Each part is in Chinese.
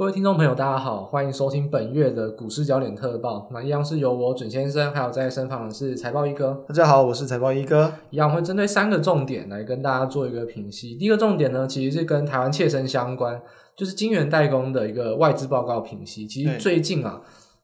各位听众朋友，大家好，欢迎收听本月的股市焦点特报。那一样是由我准先生，还有在身旁的是财报一哥。大家好，我是财报一哥。一样会针对三个重点来跟大家做一个评析。第一个重点呢，其实是跟台湾切身相关，就是晶圆代工的一个外资报告评析。其实最近啊，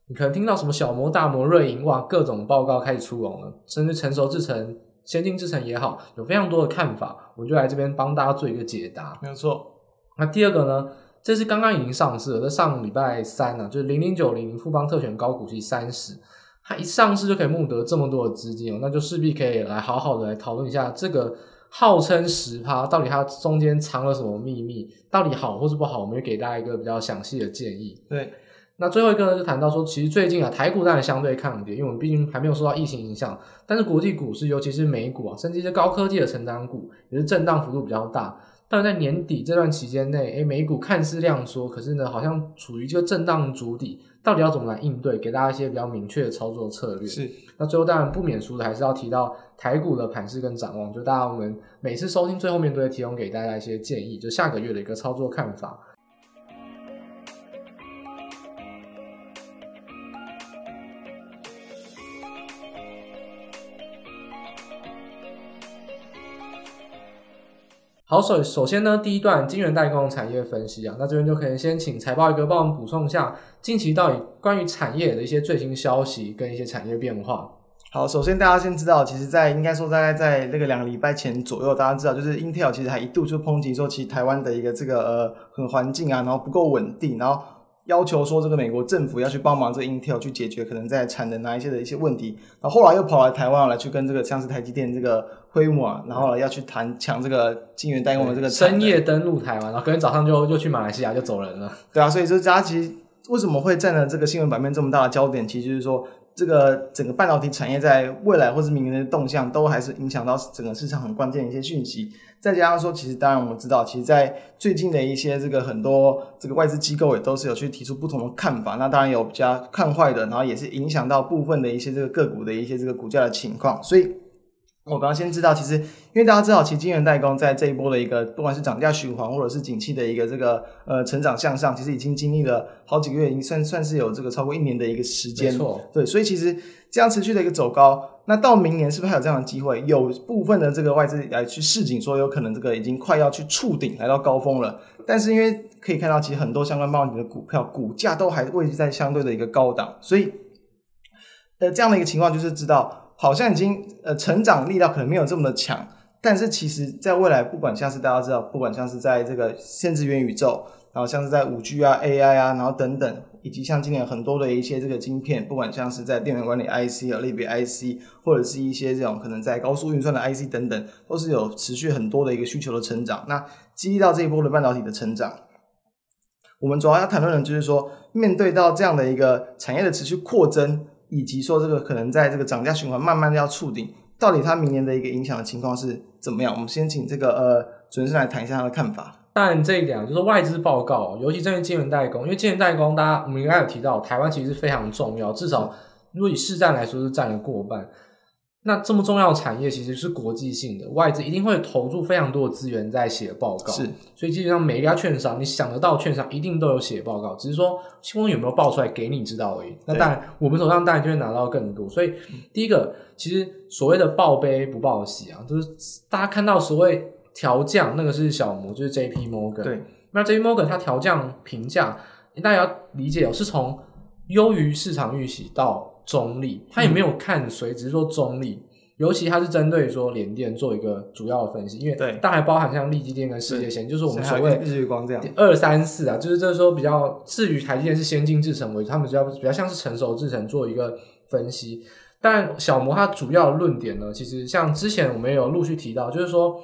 你可能听到什么小摩、大摩、瑞银，哇，各种报告开始出笼了，甚至成熟制程、先进制程也好，有非常多的看法。我就来这边帮大家做一个解答。没有错。那第二个呢？这是刚刚已经上市了，在上礼拜三呢、啊，就是零零九零富邦特选高股息三十，它一上市就可以募得这么多的资金哦，那就势必可以来好好的来讨论一下这个号称十趴，到底它中间藏了什么秘密，到底好或是不好，我们会给大家一个比较详细的建议。对，那最后一个呢，就谈到说，其实最近啊，台股当然相对抗跌，因为我们毕竟还没有受到疫情影响，但是国际股市，尤其是美股啊，甚至一些高科技的成长股，也是震荡幅度比较大。但在年底这段期间内，诶，美股看似量缩，可是呢，好像处于这个震荡筑底，到底要怎么来应对？给大家一些比较明确的操作策略。是，那最后当然不免俗的，还是要提到台股的盘势跟展望。就大家我们每次收听最后面都会提供给大家一些建议，就下个月的一个操作看法。好，首首先呢，第一段晶圆代工产业分析啊，那这边就可以先请财报一哥帮我们补充一下近期到底关于产业的一些最新消息跟一些产业变化。好，首先大家先知道，其实在，应该说大概在那个两个礼拜前左右，大家知道，就是 Intel 其实还一度就抨击说，其实台湾的一个这个呃很环境啊，然后不够稳定，然后。要求说这个美国政府要去帮忙这个 Intel 去解决可能在产能哪一些的一些问题，然后后来又跑来台湾来去跟这个像是台积电这个会晤啊，然后要去谈抢这个晶圆代工的这个深夜登陆台湾，然后隔天早上就就去马来西亚就走人了。对啊，所以说大家其实为什么会占了这个新闻版面这么大的焦点，其实就是说。这个整个半导体产业在未来或是明年的动向，都还是影响到整个市场很关键的一些讯息。再加上说，其实当然我们知道，其实，在最近的一些这个很多这个外资机构也都是有去提出不同的看法。那当然有比较看坏的，然后也是影响到部分的一些这个个股的一些这个股价的情况。所以。我刚刚先知道，其实因为大家知道，其实晶圆代工在这一波的一个不管是涨价循环，或者是景气的一个这个呃成长向上，其实已经经历了好几个月，已经算算是有这个超过一年的一个时间。没错，对，所以其实这样持续的一个走高，那到明年是不是还有这样的机会？有部分的这个外资来去市井，说有可能这个已经快要去触顶，来到高峰了。但是因为可以看到，其实很多相关半导体的股票股价都还位置在相对的一个高档，所以呃这样的一个情况就是知道。好像已经呃成长力道可能没有这么的强，但是其实在未来，不管像是大家知道，不管像是在这个甚至元宇宙，然后像是在五 G 啊、AI 啊，然后等等，以及像今年很多的一些这个晶片，不管像是在电源管理 IC 啊、类别 IC，或者是一些这种可能在高速运算的 IC 等等，都是有持续很多的一个需求的成长。那激励到这一波的半导体的成长，我们主要要谈论的就是说，面对到这样的一个产业的持续扩增。以及说这个可能在这个涨价循环慢慢的要触顶，到底它明年的一个影响的情况是怎么样？我们先请这个呃主持人来谈一下他的看法。但这一点，就是外资报告，尤其针对金圆代工，因为金圆代工，大家我们应该有提到，台湾其实是非常重要，至少如果以市占来说是占了过半。那这么重要的产业其实是国际性的，外资一定会投入非常多的资源在写报告。是，所以基本上每一家券商，你想得到券商一定都有写报告，只是说新闻有没有报出来给你知道而已。那当然，我们手上当然就会拿到更多。所以第一个，其实所谓的报悲不报喜啊，就是大家看到所谓调降，那个是小摩，就是 J P Morgan。对，那 J P Morgan 它调降评价，大家要理解哦，是从优于市场预期到。中立，他也没有看谁，只是说中立。尤其他是针对说联电做一个主要的分析，因为当然还包含像力积电跟世界先，就是我们所谓日月光这样二三四啊，就是这时候比较至于台积电是先进制程为主，他们比较比较像是成熟制程做一个分析。但小摩它主要的论点呢，其实像之前我们也有陆续提到，就是说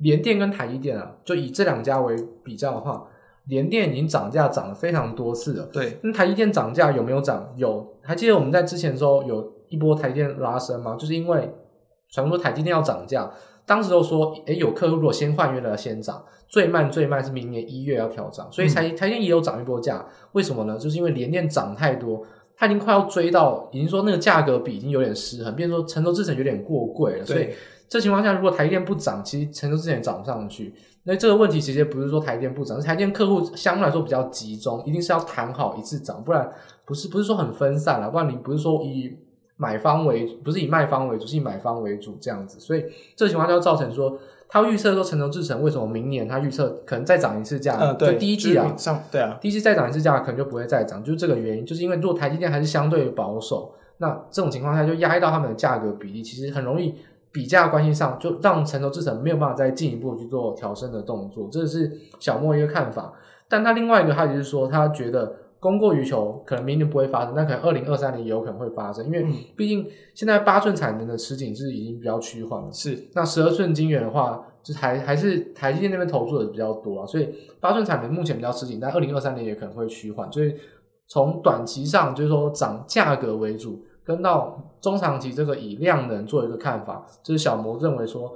联电跟台积电啊，就以这两家为比较的话。联电已经涨价涨了非常多次了，对。那台积电涨价有没有涨？有。还记得我们在之前的时候有一波台积电拉升吗？就是因为传说台积电要涨价，当时都说，诶，有客户如果先换约的先涨，最慢最慢是明年一月要调涨，所以台台积电也有涨一波价。为什么呢？就是因为联电涨太多，它已经快要追到，已经说那个价格比已经有点失衡，变成说成熟制程有点过贵了，所以这情况下，如果台积电不涨，其实成熟之前也涨不上去。那这个问题其实不是说台积电不涨，是台积电客户相对来说比较集中，一定是要谈好一次涨，不然不是不是说很分散了，不然你不是说以买方为不是以卖方为主，是以买方为主这样子，所以这情况就造成说，他预测说成熟制程为什么明年他预测可能再涨一次价？嗯，对，就第一季啊，上对啊，第一季再涨一次价，可能就不会再涨，就是这个原因，就是因为如果台积电还是相对保守，那这种情况下就压抑到他们的价格比例，其实很容易比价关系上就让城投制程没有办法再进一步去做调升的动作，这是小莫一个看法。但他另外一个他就是说，他觉得供过于求，可能明年不会发生，但可能二零二三年也有可能会发生，因为毕竟现在八寸产能的吃紧是已经比较趋缓了。是，那十二寸晶圆的话，就还还是台积电那边投入的比较多啊，所以八寸产能目前比较吃紧，但二零二三年也可能会趋缓，所以从短期上就是说涨价格为主。跟到中长期这个以量能做一个看法，就是小摩认为说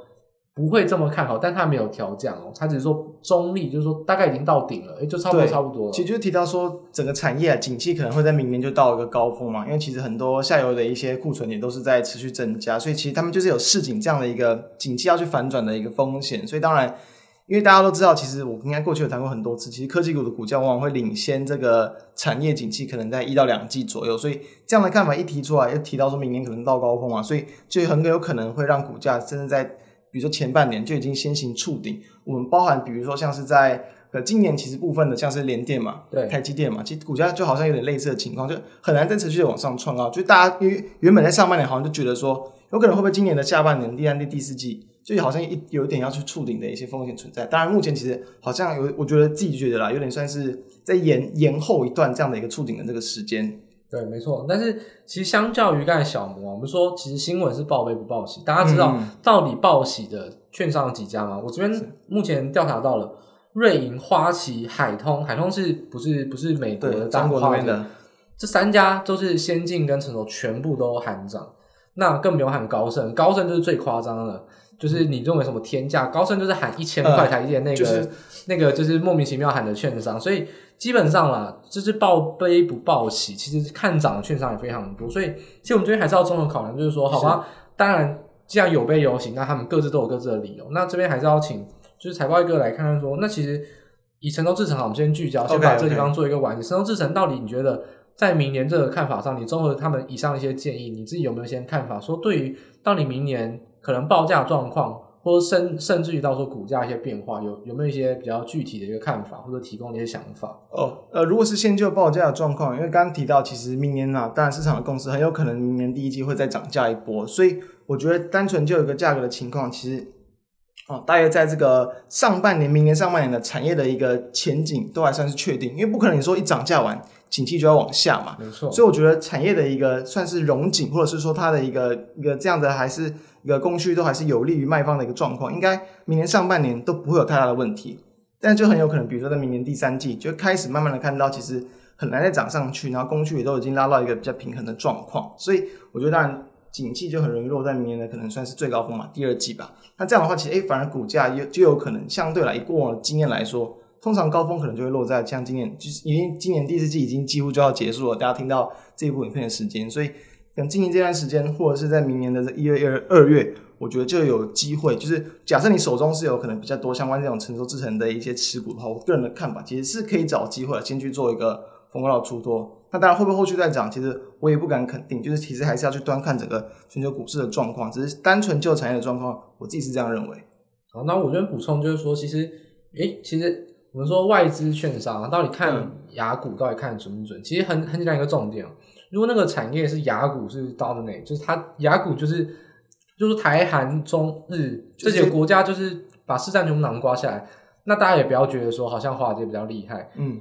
不会这么看好，但他没有调降哦，他只是说中立，就是说大概已经到顶了，诶就差不多差不多了。其实就提到说整个产业啊，景气可能会在明年就到一个高峰嘛，因为其实很多下游的一些库存也都是在持续增加，所以其实他们就是有市井这样的一个景气要去反转的一个风险，所以当然。因为大家都知道，其实我应该过去有谈过很多次，其实科技股的股价往往会领先这个产业景气，可能在一到两季左右。所以这样的看法一提出来，又提到说明年可能到高峰嘛，所以就很有可能会让股价甚至在比如说前半年就已经先行触顶。我们包含比如说像是在呃今年其实部分的像是联电嘛，对，台积电嘛，其实股价就好像有点类似的情况，就很难再持续的往上创高。就大家因为原本在上半年好像就觉得说，有可能会不会今年的下半年第三季、第四季。就好像一有一点要去触顶的一些风险存在，当然目前其实好像有，我觉得自己觉得啦，有点算是在延延后一段这样的一个触顶的这个时间。对，没错。但是其实相较于刚才小摩，我们说其实新闻是报悲不报喜，大家知道到底报喜的券商有几家吗？嗯、我这边目前调查到了瑞银、花旗、海通，海通是不是不是美国的中国那边的？这三家都是先进跟成熟全部都喊涨，那更不用喊高盛，高盛就是最夸张的。就是你认为什么天价，高盛就是喊一千块台币那个、呃就是，那个就是莫名其妙喊的券商，所以基本上啦，就是报悲不报喜，其实看涨的券商也非常多，所以其实我们这边还是要综合考量，就是说，好吧，当然既然有悲有喜，那他们各自都有各自的理由，那这边还是要请就是财报一哥来看看说，那其实以神州制程，好，我们先聚焦，先把这个地方做一个完结。成熟制程到底你觉得在明年这个看法上，你综合他们以上一些建议，你自己有没有一些看法？说对于到底明年？可能报价状况，或者甚甚至于到时候股价一些变化，有有没有一些比较具体的一个看法，或者提供一些想法？哦，呃，如果是先就报价的状况，因为刚刚提到，其实明年、啊，当然市场的共识很有可能明年第一季会再涨价一波，所以我觉得单纯就有一个价格的情况，其实哦，大约在这个上半年、明年上半年的产业的一个前景都还算是确定，因为不可能你说一涨价完。景气就要往下嘛，没错。所以我觉得产业的一个算是融景，或者是说它的一个一个这样的，还是一个供需都还是有利于卖方的一个状况，应该明年上半年都不会有太大的问题。但就很有可能，比如说在明年第三季就开始慢慢的看到，其实很难再涨上去，然后供需也都已经拉到一个比较平衡的状况。所以我觉得当然景气就很容易落在明年的可能算是最高峰嘛，第二季吧。那这样的话，其实诶反而股价就就有可能相对来以过往的经验来说。通常高峰可能就会落在像今年，就是已经今年第四季已经几乎就要结束了。大家听到这部影片的时间，所以等今年这段时间，或者是在明年的一月、二二月，我觉得就有机会。就是假设你手中是有可能比较多相关这种成熟制成的一些持股的话，我个人的看法其实是可以找机会先去做一个逢高的出脱。那当然会不会后续再涨，其实我也不敢肯定。就是其实还是要去端看整个全球股市的状况，只是单纯就产业的状况，我自己是这样认为。好，那我这边补充就是说，其实，诶，其实。我们说外资券商到底看雅股到底看准不准？其实很很简单一个重点，如果那个产业是雅股是 dominate，就是它雅股就是就是台韩中日这几个国家就是把市占全部囊括下来，那大家也不要觉得说好像华尔街比较厉害，嗯，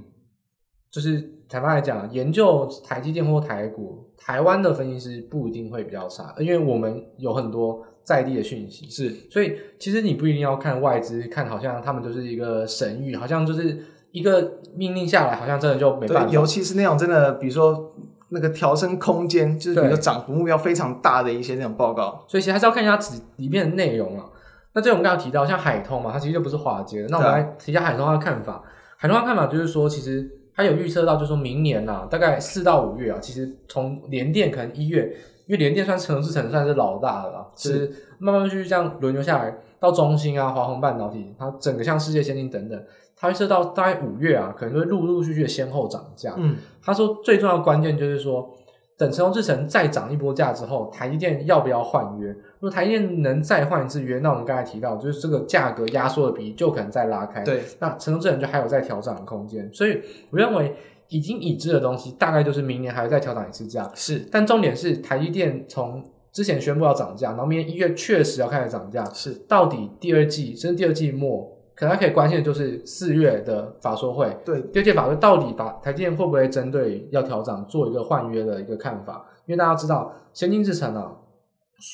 就是坦白来讲，研究台积电或台股，台湾的分析师不一定会比较差，因为我们有很多。在地的讯息是，所以其实你不一定要看外资，看好像他们就是一个神域，好像就是一个命令下来，好像真的就没办法。尤其是那种真的，比如说那个调升空间，就是比如说涨幅目标非常大的一些那种报告。所以其实还是要看一下纸里面的内容啊。那这我们刚刚提到，像海通嘛，它其实就不是华尔街的。那我们来提一下海通它的看法。海通它的看法就是说，其实它有预测到，就是说明年呐、啊，大概四到五月啊，其实从联电可能一月。因为联电算成熟制程算是老大的了，是就是慢慢去这样轮流下来，到中芯啊、华虹半导体，它整个像世界先进等等，它会设到大概五月啊，可能就会陆陆续续的先后涨价。嗯，他说最重要的关键就是说，等成熟制程再涨一波价之后，台积电要不要换约？如果台积电能再换一次约，那我们刚才提到，就是这个价格压缩的比例就可能再拉开。对，那成熟制程就还有再调涨的空间。所以我认为。已经已知的东西，大概就是明年还会再调涨一次价。是，但重点是台积电从之前宣布要涨价，然后明年一月确实要开始涨价。是，到底第二季甚至第二季末，可能可以关心的就是四月的法说会。对，第二届法说到底把台积电会不会针对要调涨做一个换约的一个看法？因为大家知道，先进制程啊，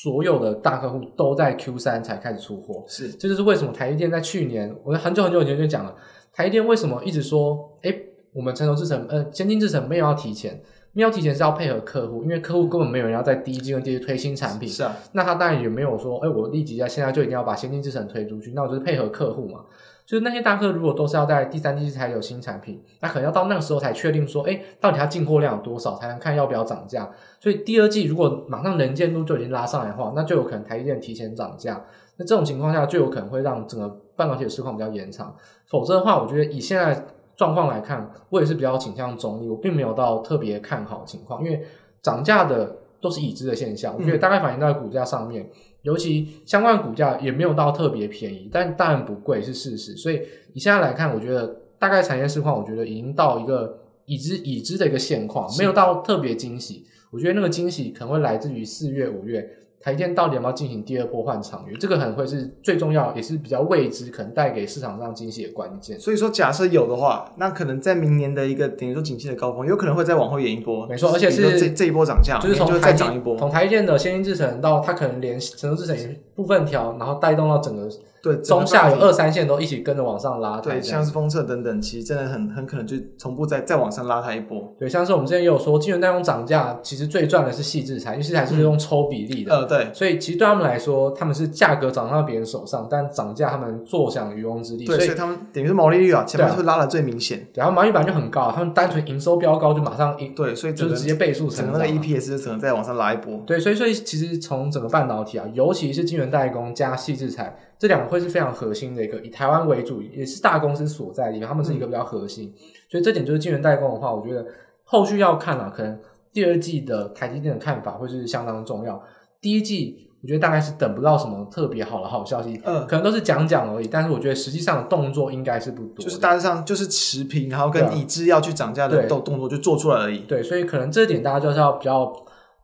所有的大客户都在 Q 三才开始出货。是，这就是为什么台积电在去年，我很久很久以前就讲了，台积电为什么一直说，哎。我们成熟制程，呃，先进制程没有要提前，没有提前是要配合客户，因为客户根本没有人要在第一季跟第二季推新产品。是啊，那他当然也没有说，哎，我立即在现在就一定要把先进制程推出去，那我就是配合客户嘛。就是那些大客如果都是要在第三季才有新产品，那可能要到那个时候才确定说，哎，到底它进货量有多少，才能看要不要涨价。所以第二季如果马上能见度就已经拉上来的话，那就有可能台积电提前涨价。那这种情况下就有可能会让整个半导体的市况比较延长。否则的话，我觉得以现在。状况来看，我也是比较倾向中立，我并没有到特别看好情况，因为涨价的都是已知的现象，我觉得大概反映在股价上面，嗯、尤其相关股价也没有到特别便宜，但当然不贵是事实，所以你现在来看，我觉得大概产业市况，我觉得已经到一个已知已知的一个现况，没有到特别惊喜，我觉得那个惊喜可能会来自于四月五月。台积电到底要不要进行第二波换厂约？这个可能会是最重要，也是比较未知，可能带给市场上惊喜的关键。所以说，假设有的话，那可能在明年的一个等于说景气的高峰，有可能会再往后延一波。没错，而且是这这一波涨价，就是从再涨一波。从台积电的先进制程到它可能连成熟制程一部分调，然后带动到整个。对，中下游二三线都一起跟着往上拉，对，像是封测等等，其实真的很很可能就同步再再往上拉它一波。对，像是我们之前也有说，金圆代工涨价，其实最赚的是细制材，因为矽智财是用抽比例的，呃，对，所以其实对他们来说，他们是价格涨到别人手上，但涨价他们坐享渔翁之利，对，所以他们等于是毛利率啊，前面会拉的最明显，然后毛利率本来就很高，他们单纯营收飙高就马上一对，所以就是直接倍数成长，整个那个 EPS 就只能再往上拉一波。对，所以所以其实从整个半导体啊，尤其是晶圆代工加矽智财。这两个会是非常核心的一个，以台湾为主，也是大公司所在的地方，他们是一个比较核心，嗯、所以这点就是晶圆代工的话，我觉得后续要看啊，可能第二季的台积电的看法会是相当重要。第一季我觉得大概是等不到什么特别好的好消息，嗯，可能都是讲讲而已。但是我觉得实际上的动作应该是不多，就是大致上就是持平，然后跟已知要去涨价的动动作就做出来而已。对，所以可能这点大家就是要比较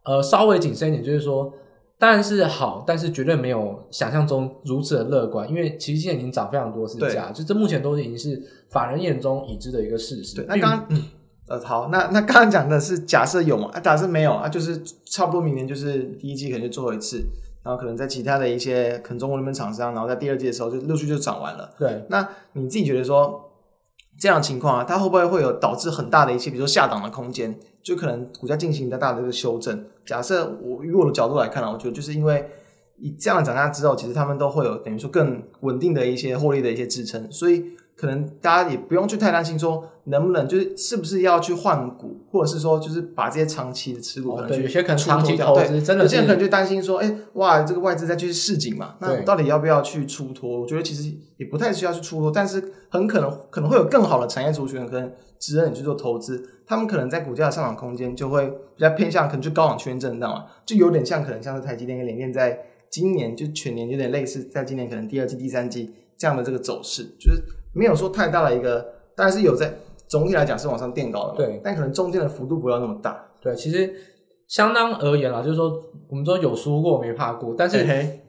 呃稍微谨慎一点，就是说。当然是好，但是绝对没有想象中如此的乐观，因为其实现在已经涨非常多次价，就这目前都已经是法人眼中已知的一个事实。对，那刚刚嗯呃好，那那刚刚讲的是假设有嘛？啊，假设没有啊，就是差不多明年就是第一季可能就做一次，然后可能在其他的一些可能中国那边厂商，然后在第二季的时候就陆续就涨完了。对，那你自己觉得说这样的情况啊，它会不会会有导致很大的一些，比如说下档的空间？就可能股价进行一个大的一个修正。假设我以我的角度来看呢，我觉得就是因为以这样的涨价之后，其实他们都会有等于说更稳定的一些获利的一些支撑，所以可能大家也不用去太担心说能不能就是是不是要去换股，或者是说就是把这些长期的持股可能去、哦、有些可能长期投资对真的，有些人可能就担心说，哎哇，这个外资再去市井嘛，那到底要不要去出脱？我觉得其实也不太需要去出脱，但是很可能可能会有更好的产业族群跟值得你去做投资。他们可能在股价的上涨空间就会比较偏向，可能就高档区间震荡嘛，就有点像可能像是台积电跟联电在今年就全年有点类似，在今年可能第二季、第三季这样的这个走势，就是没有说太大的一个，但是有在总体来讲是往上垫高的，对，但可能中间的幅度不要那么大，对，其实相当而言啦，就是说我们说有输过没怕过，但是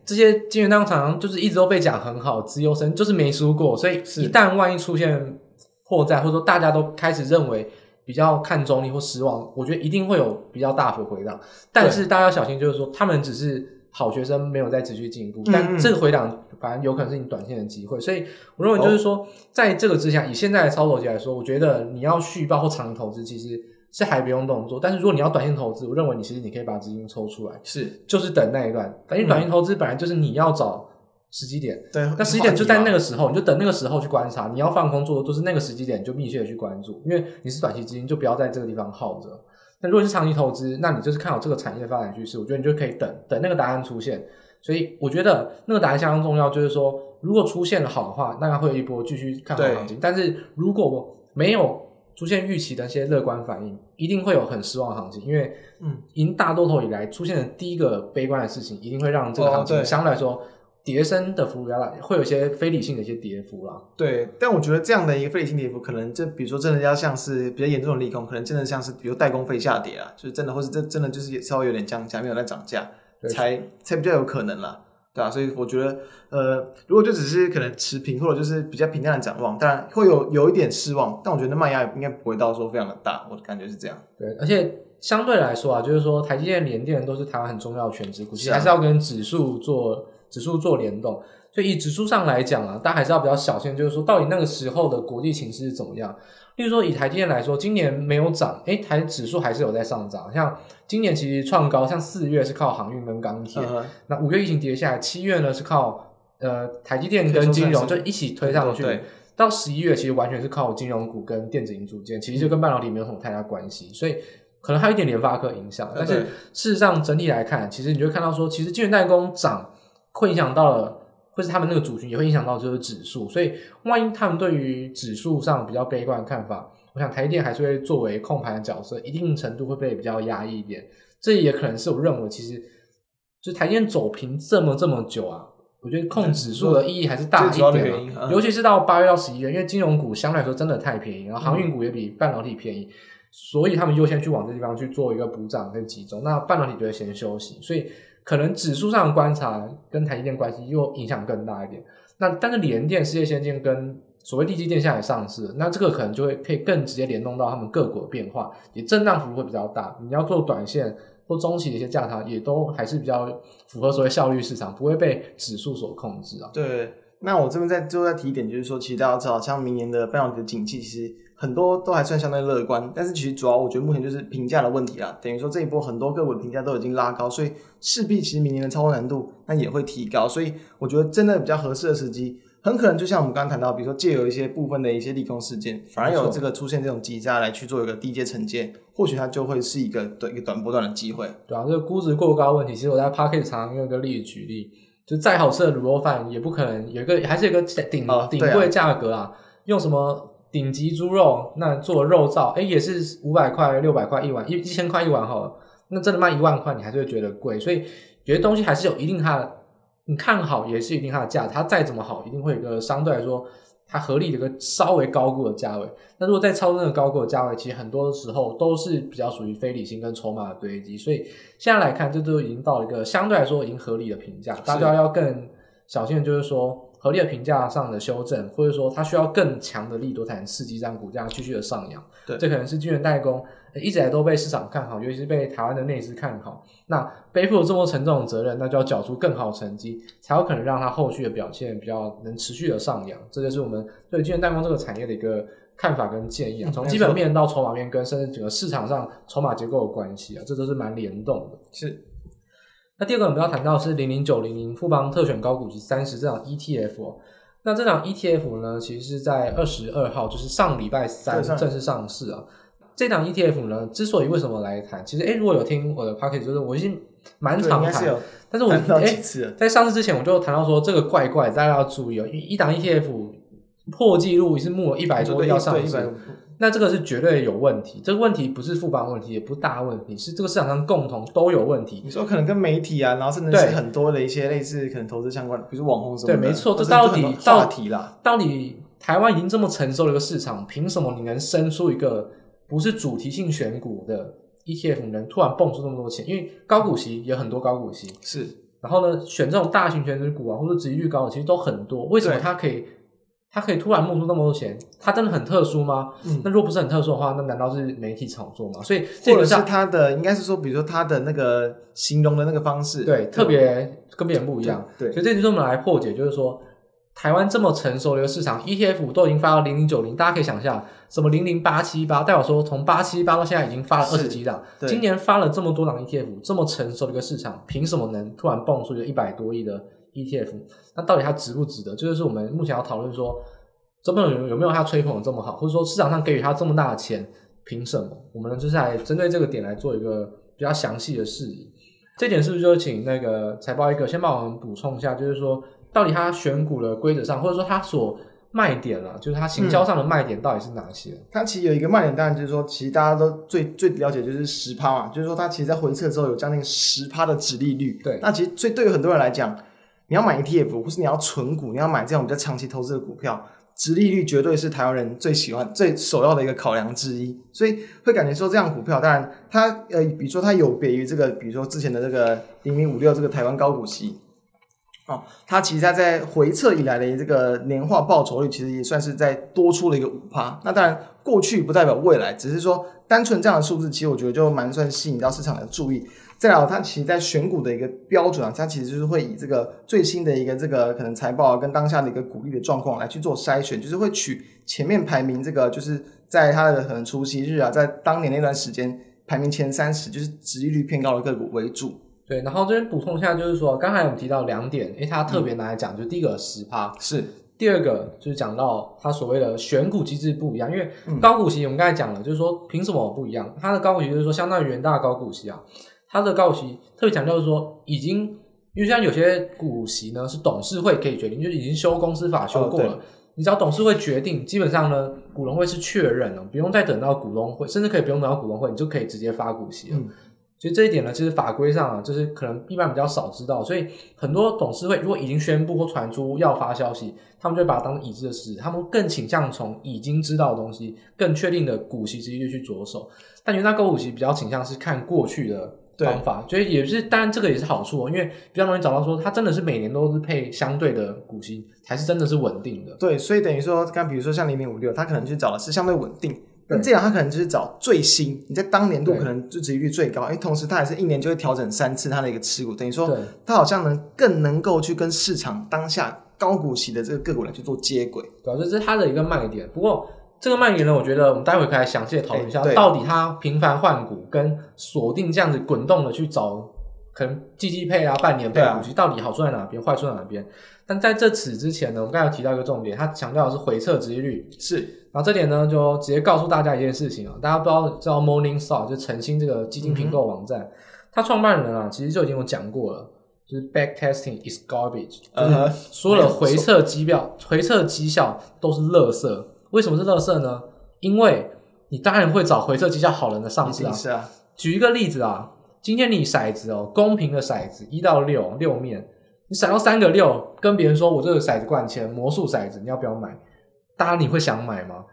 这些晶圆代工厂商就是一直都被讲很好，资优生就是没输过，所以一旦万一出现破绽，或者说大家都开始认为。比较看中立或失望，我觉得一定会有比较大幅回荡，但是大家要小心，就是说他们只是好学生，没有再持续进步，但这个回档反正有可能是你短线的机会，所以我认为就是说，在这个之下，以现在的操作机来说，我觉得你要续报或长投资，其实是还不用动作，但是如果你要短线投资，我认为你其实你可以把资金抽出来，是就是等那一段，反正短线投资本来就是你要找时机点。对，那时机点就在那个时候，你就等那个时候去观察。你要放空做的都是那个时机点，就密切的去关注。因为你是短期资金，就不要在这个地方耗着。那如果是长期投资，那你就是看好这个产业的发展趋势，我觉得你就可以等等那个答案出现。所以我觉得那个答案相当重要，就是说如果出现了好的话，那会有一波继续看好行情。但是如果没有出现预期的一些乐观反应，一定会有很失望的行情，因为嗯，赢大多头以来出现的第一个悲观的事情，一定会让这个行情相对来说跌升的幅度比较大，会有一些非理性的一些跌幅啦。对，但我觉得这样的一个非理性跌幅，可能就比如说真的要像是比较严重的利空，可能真的像是比如代工费下跌啊，就是真的，或是这真的就是稍微有点降价，没有在涨价，才才比较有可能啦。对啊，所以我觉得，呃，如果就只是可能持平或者就是比较平淡的展望，当然会有有一点失望，但我觉得卖压应该不会到说非常的大，我的感觉是这样。对，而且相对来说啊，就是说台积电、联电都是台湾很重要的全职股，其实还是要跟指数做指数做联动。所以以指数上来讲啊，大家还是要比较小心，就是说到底那个时候的国际形势是怎么样。例如说，以台积电来说，今年没有涨，诶，台指数还是有在上涨。像今年其实创高，像四月是靠航运跟钢铁，嗯、那五月疫情跌下来，七月呢是靠呃台积电跟金融就一起推上去。到十一月其实完全是靠金融股跟电子零组件，其实就跟半导体没有什么太大关系。所以可能还有一点联发科影响，但是事实上整体来看，其实你就会看到说，其实晶圆代工涨会影响到了。或是他们那个族群也会影响到就是指数，所以万一他们对于指数上比较悲观的看法，我想台积电还是会作为控盘的角色，一定程度会被比较压抑一点。这也可能是我认为，其实就台积电走平这么这么久啊，我觉得控指数的意义还是大一点，尤其是到八月到十一月，因为金融股相对来说真的太便宜，然后航运股也比半导体便宜，所以他们优先去往这地方去做一个补涨跟集中，那半导体就会先休息，所以。可能指数上观察跟台积电关系又影响更大一点。那但是联电、世界先进跟所谓地基电下来上市，那这个可能就会可以更直接联动到他们个股的变化，也震荡幅度会比较大。你要做短线或中期的一些价差，也都还是比较符合所谓效率市场，不会被指数所控制啊。对，那我这边再最后再提一点，就是说，其实大家知道，像明年的半导体的景气，其实。很多都还算相对乐观，但是其实主要我觉得目前就是评价的问题啦。等于说这一波很多个股的评价都已经拉高，所以势必其实明年的操作难度那也会提高。所以我觉得真的比较合适的时机，很可能就像我们刚刚谈到，比如说借由一些部分的一些利空事件，反而有这个出现这种急杀来去做一个低阶承接，或许它就会是一个短一个短波段的机会。对啊，这个估值过高问题，其实我在常常用一个例子举例，就再好吃的卤肉饭也不可能有一个还是有一个顶顶贵价格啊，用什么？顶级猪肉，那做肉燥，哎，也是五百块、六百块一碗，一一千块一碗好了。那真的卖一万块，你还是会觉得贵。所以有些东西还是有一定它的，你看好也是一定它的价，它再怎么好，一定会有一个相对来说它合理的一个稍微高估的价位。那如果再超那个高估的价位，其实很多时候都是比较属于非理性跟筹码的堆积。所以现在来看，这都已经到了一个相对来说已经合理的评价，大家要更小心的就是说。合理的评价上的修正，或者说它需要更强的力度才能刺激这样股价继续的上扬。对，这可能是晶圆代工一直以来都被市场看好，尤其是被台湾的内资看好。那背负了这么沉重的责任，那就要缴出更好的成绩，才有可能让它后续的表现比较能持续的上扬。这就是我们对晶圆代工这个产业的一个看法跟建议啊。从基本面到筹码面，跟甚至整个市场上筹码结构有关系啊，这都是蛮联动的。是。那第二个我们要谈到是零零九零零富邦特选高股息三十这档 ETF 哦。那这档 ETF 呢，其实是在二十二号，就是上礼拜三正式上市啊。这档 ETF 呢，之所以为什么来谈，其实诶如果有听我的 p o c k e t 就是我已经蛮常谈，但是我诶在上市之前我就谈到说这个怪怪，大家要注意哦，一档 ETF 破纪录是募了一百多亿要上市。那这个是绝对有问题，这个问题不是富邦问题，也不是大问题，是这个市场上共同都有问题。你说可能跟媒体啊，然后甚至是很多的一些类似可能投资相关的，比如网红什么的。对，没错，这到底到底啦，到底台湾已经这么成熟的一个市场，凭什么你能生出一个不是主题性选股的 ETF，能突然蹦出这么多钱？因为高股息也有很多高股息是，然后呢，选这种大型权值股啊，或者殖利率高的，其实都很多。为什么它可以？它可以突然冒出那么多钱，他真的很特殊吗？嗯，那如果不是很特殊的话，那难道是媒体炒作吗？所以这个，或者是他的，应该是说，比如说他的那个形容的那个方式，对，特别跟别人不一样。对，所以这就是我们来破解，就是说，台湾这么成熟的一个市场，ETF 都已经发到零零九零，大家可以想象，什么零零八七八，代表说从八七八到现在已经发了二十几档，今年发了这么多档 ETF，这么成熟的一个市场，凭什么能突然蹦出一个一百多亿的？ETF，那到底它值不值得？这就是我们目前要讨论说，周边有有没有他吹捧的这么好，或者说市场上给予他这么大的钱，凭什么？我们就是来针对这个点来做一个比较详细的事宜。这点是不是就请那个财报一个先帮我们补充一下？就是说，到底他选股的规则上，或者说他所卖点了，就是它行销上的卖点到底是哪些？它、嗯、其实有一个卖点，当然就是说，其实大家都最最了解就是十趴嘛，就是说它其实在回撤之后有将近十趴的殖利率。对，那其实所以对于很多人来讲，你要买 ETF 或是你要存股，你要买这种比较长期投资的股票，殖利率绝对是台湾人最喜欢、最首要的一个考量之一。所以会感觉说这样股票，当然它呃，比如说它有别于这个，比如说之前的这个零零五六这个台湾高股息。哦，它其实它在回测以来的这个年化报酬率，其实也算是在多出了一个五趴。那当然，过去不代表未来，只是说单纯这样的数字，其实我觉得就蛮算吸引到市场的注意。再来，它其实在选股的一个标准啊，它其实就是会以这个最新的一个这个可能财报跟当下的一个股利的状况来去做筛选，就是会取前面排名这个就是在它的可能除息日啊，在当年那段时间排名前三十，就是值利率偏高的个股为主。对，然后这边补充一下，就是说刚才我们提到两点，诶，它特别拿来讲，嗯、就第一个十趴是，第二个就是讲到它所谓的选股机制不一样，因为高股息我们刚才讲了，就是说凭什么不一样？它的高股息就是说相当于元大高股息啊，它的高股息特别强调就是说已经，因为像有些股息呢是董事会可以决定，就是已经修公司法修过了，哦、你只要董事会决定，基本上呢股东会是确认了，不用再等到股东会，甚至可以不用等到股东会，你就可以直接发股息了。嗯其实这一点呢，其实法规上啊，就是可能一般比较少知道，所以很多董事会如果已经宣布或传出要发消息，他们就会把它当已知的事实，他们更倾向从已经知道的东西、更确定的股息直接就去着手。但元大高股息比较倾向是看过去的方法，所以也是当然这个也是好处哦，因为比较容易找到说它真的是每年都是配相对的股息，才是真的是稳定的。对，所以等于说，刚比如说像零零五六，它可能去找的是相对稳定。那这样，他可能就是找最新，你在当年度可能就值率最高，哎，同时他还是一年就会调整三次它的一个持股，等于说它好像能更能够去跟市场当下高股息的这个个股来去做接轨，对，这是它的一个卖点。不过这个卖点呢，我觉得我们待会可以来详细的讨论一下，到底他频繁换股跟锁定这样子滚动的去找可能季季配啊、半年配股息，到底好处在哪边，坏处在哪边？但在这此之前呢，我们刚才有提到一个重点，他强调的是回撤殖利率。是。然后这点呢，就直接告诉大家一件事情啊，大家不知道知道 Morningstar 就晨星这个基金评购网站，它、嗯、创办人啊，其实就已经有讲过了，就是 backtesting is garbage，就是所有的回撤绩表、回撤绩效都是垃圾。为什么是乐色呢？因为你当然会找回测绩效好人的上司啊。是啊。举一个例子啊，今天你骰子哦，公平的骰子一到六六面，你骰到三个六，跟别人说我这个骰子灌签魔术骰子，你要不要买？大家你会想买吗？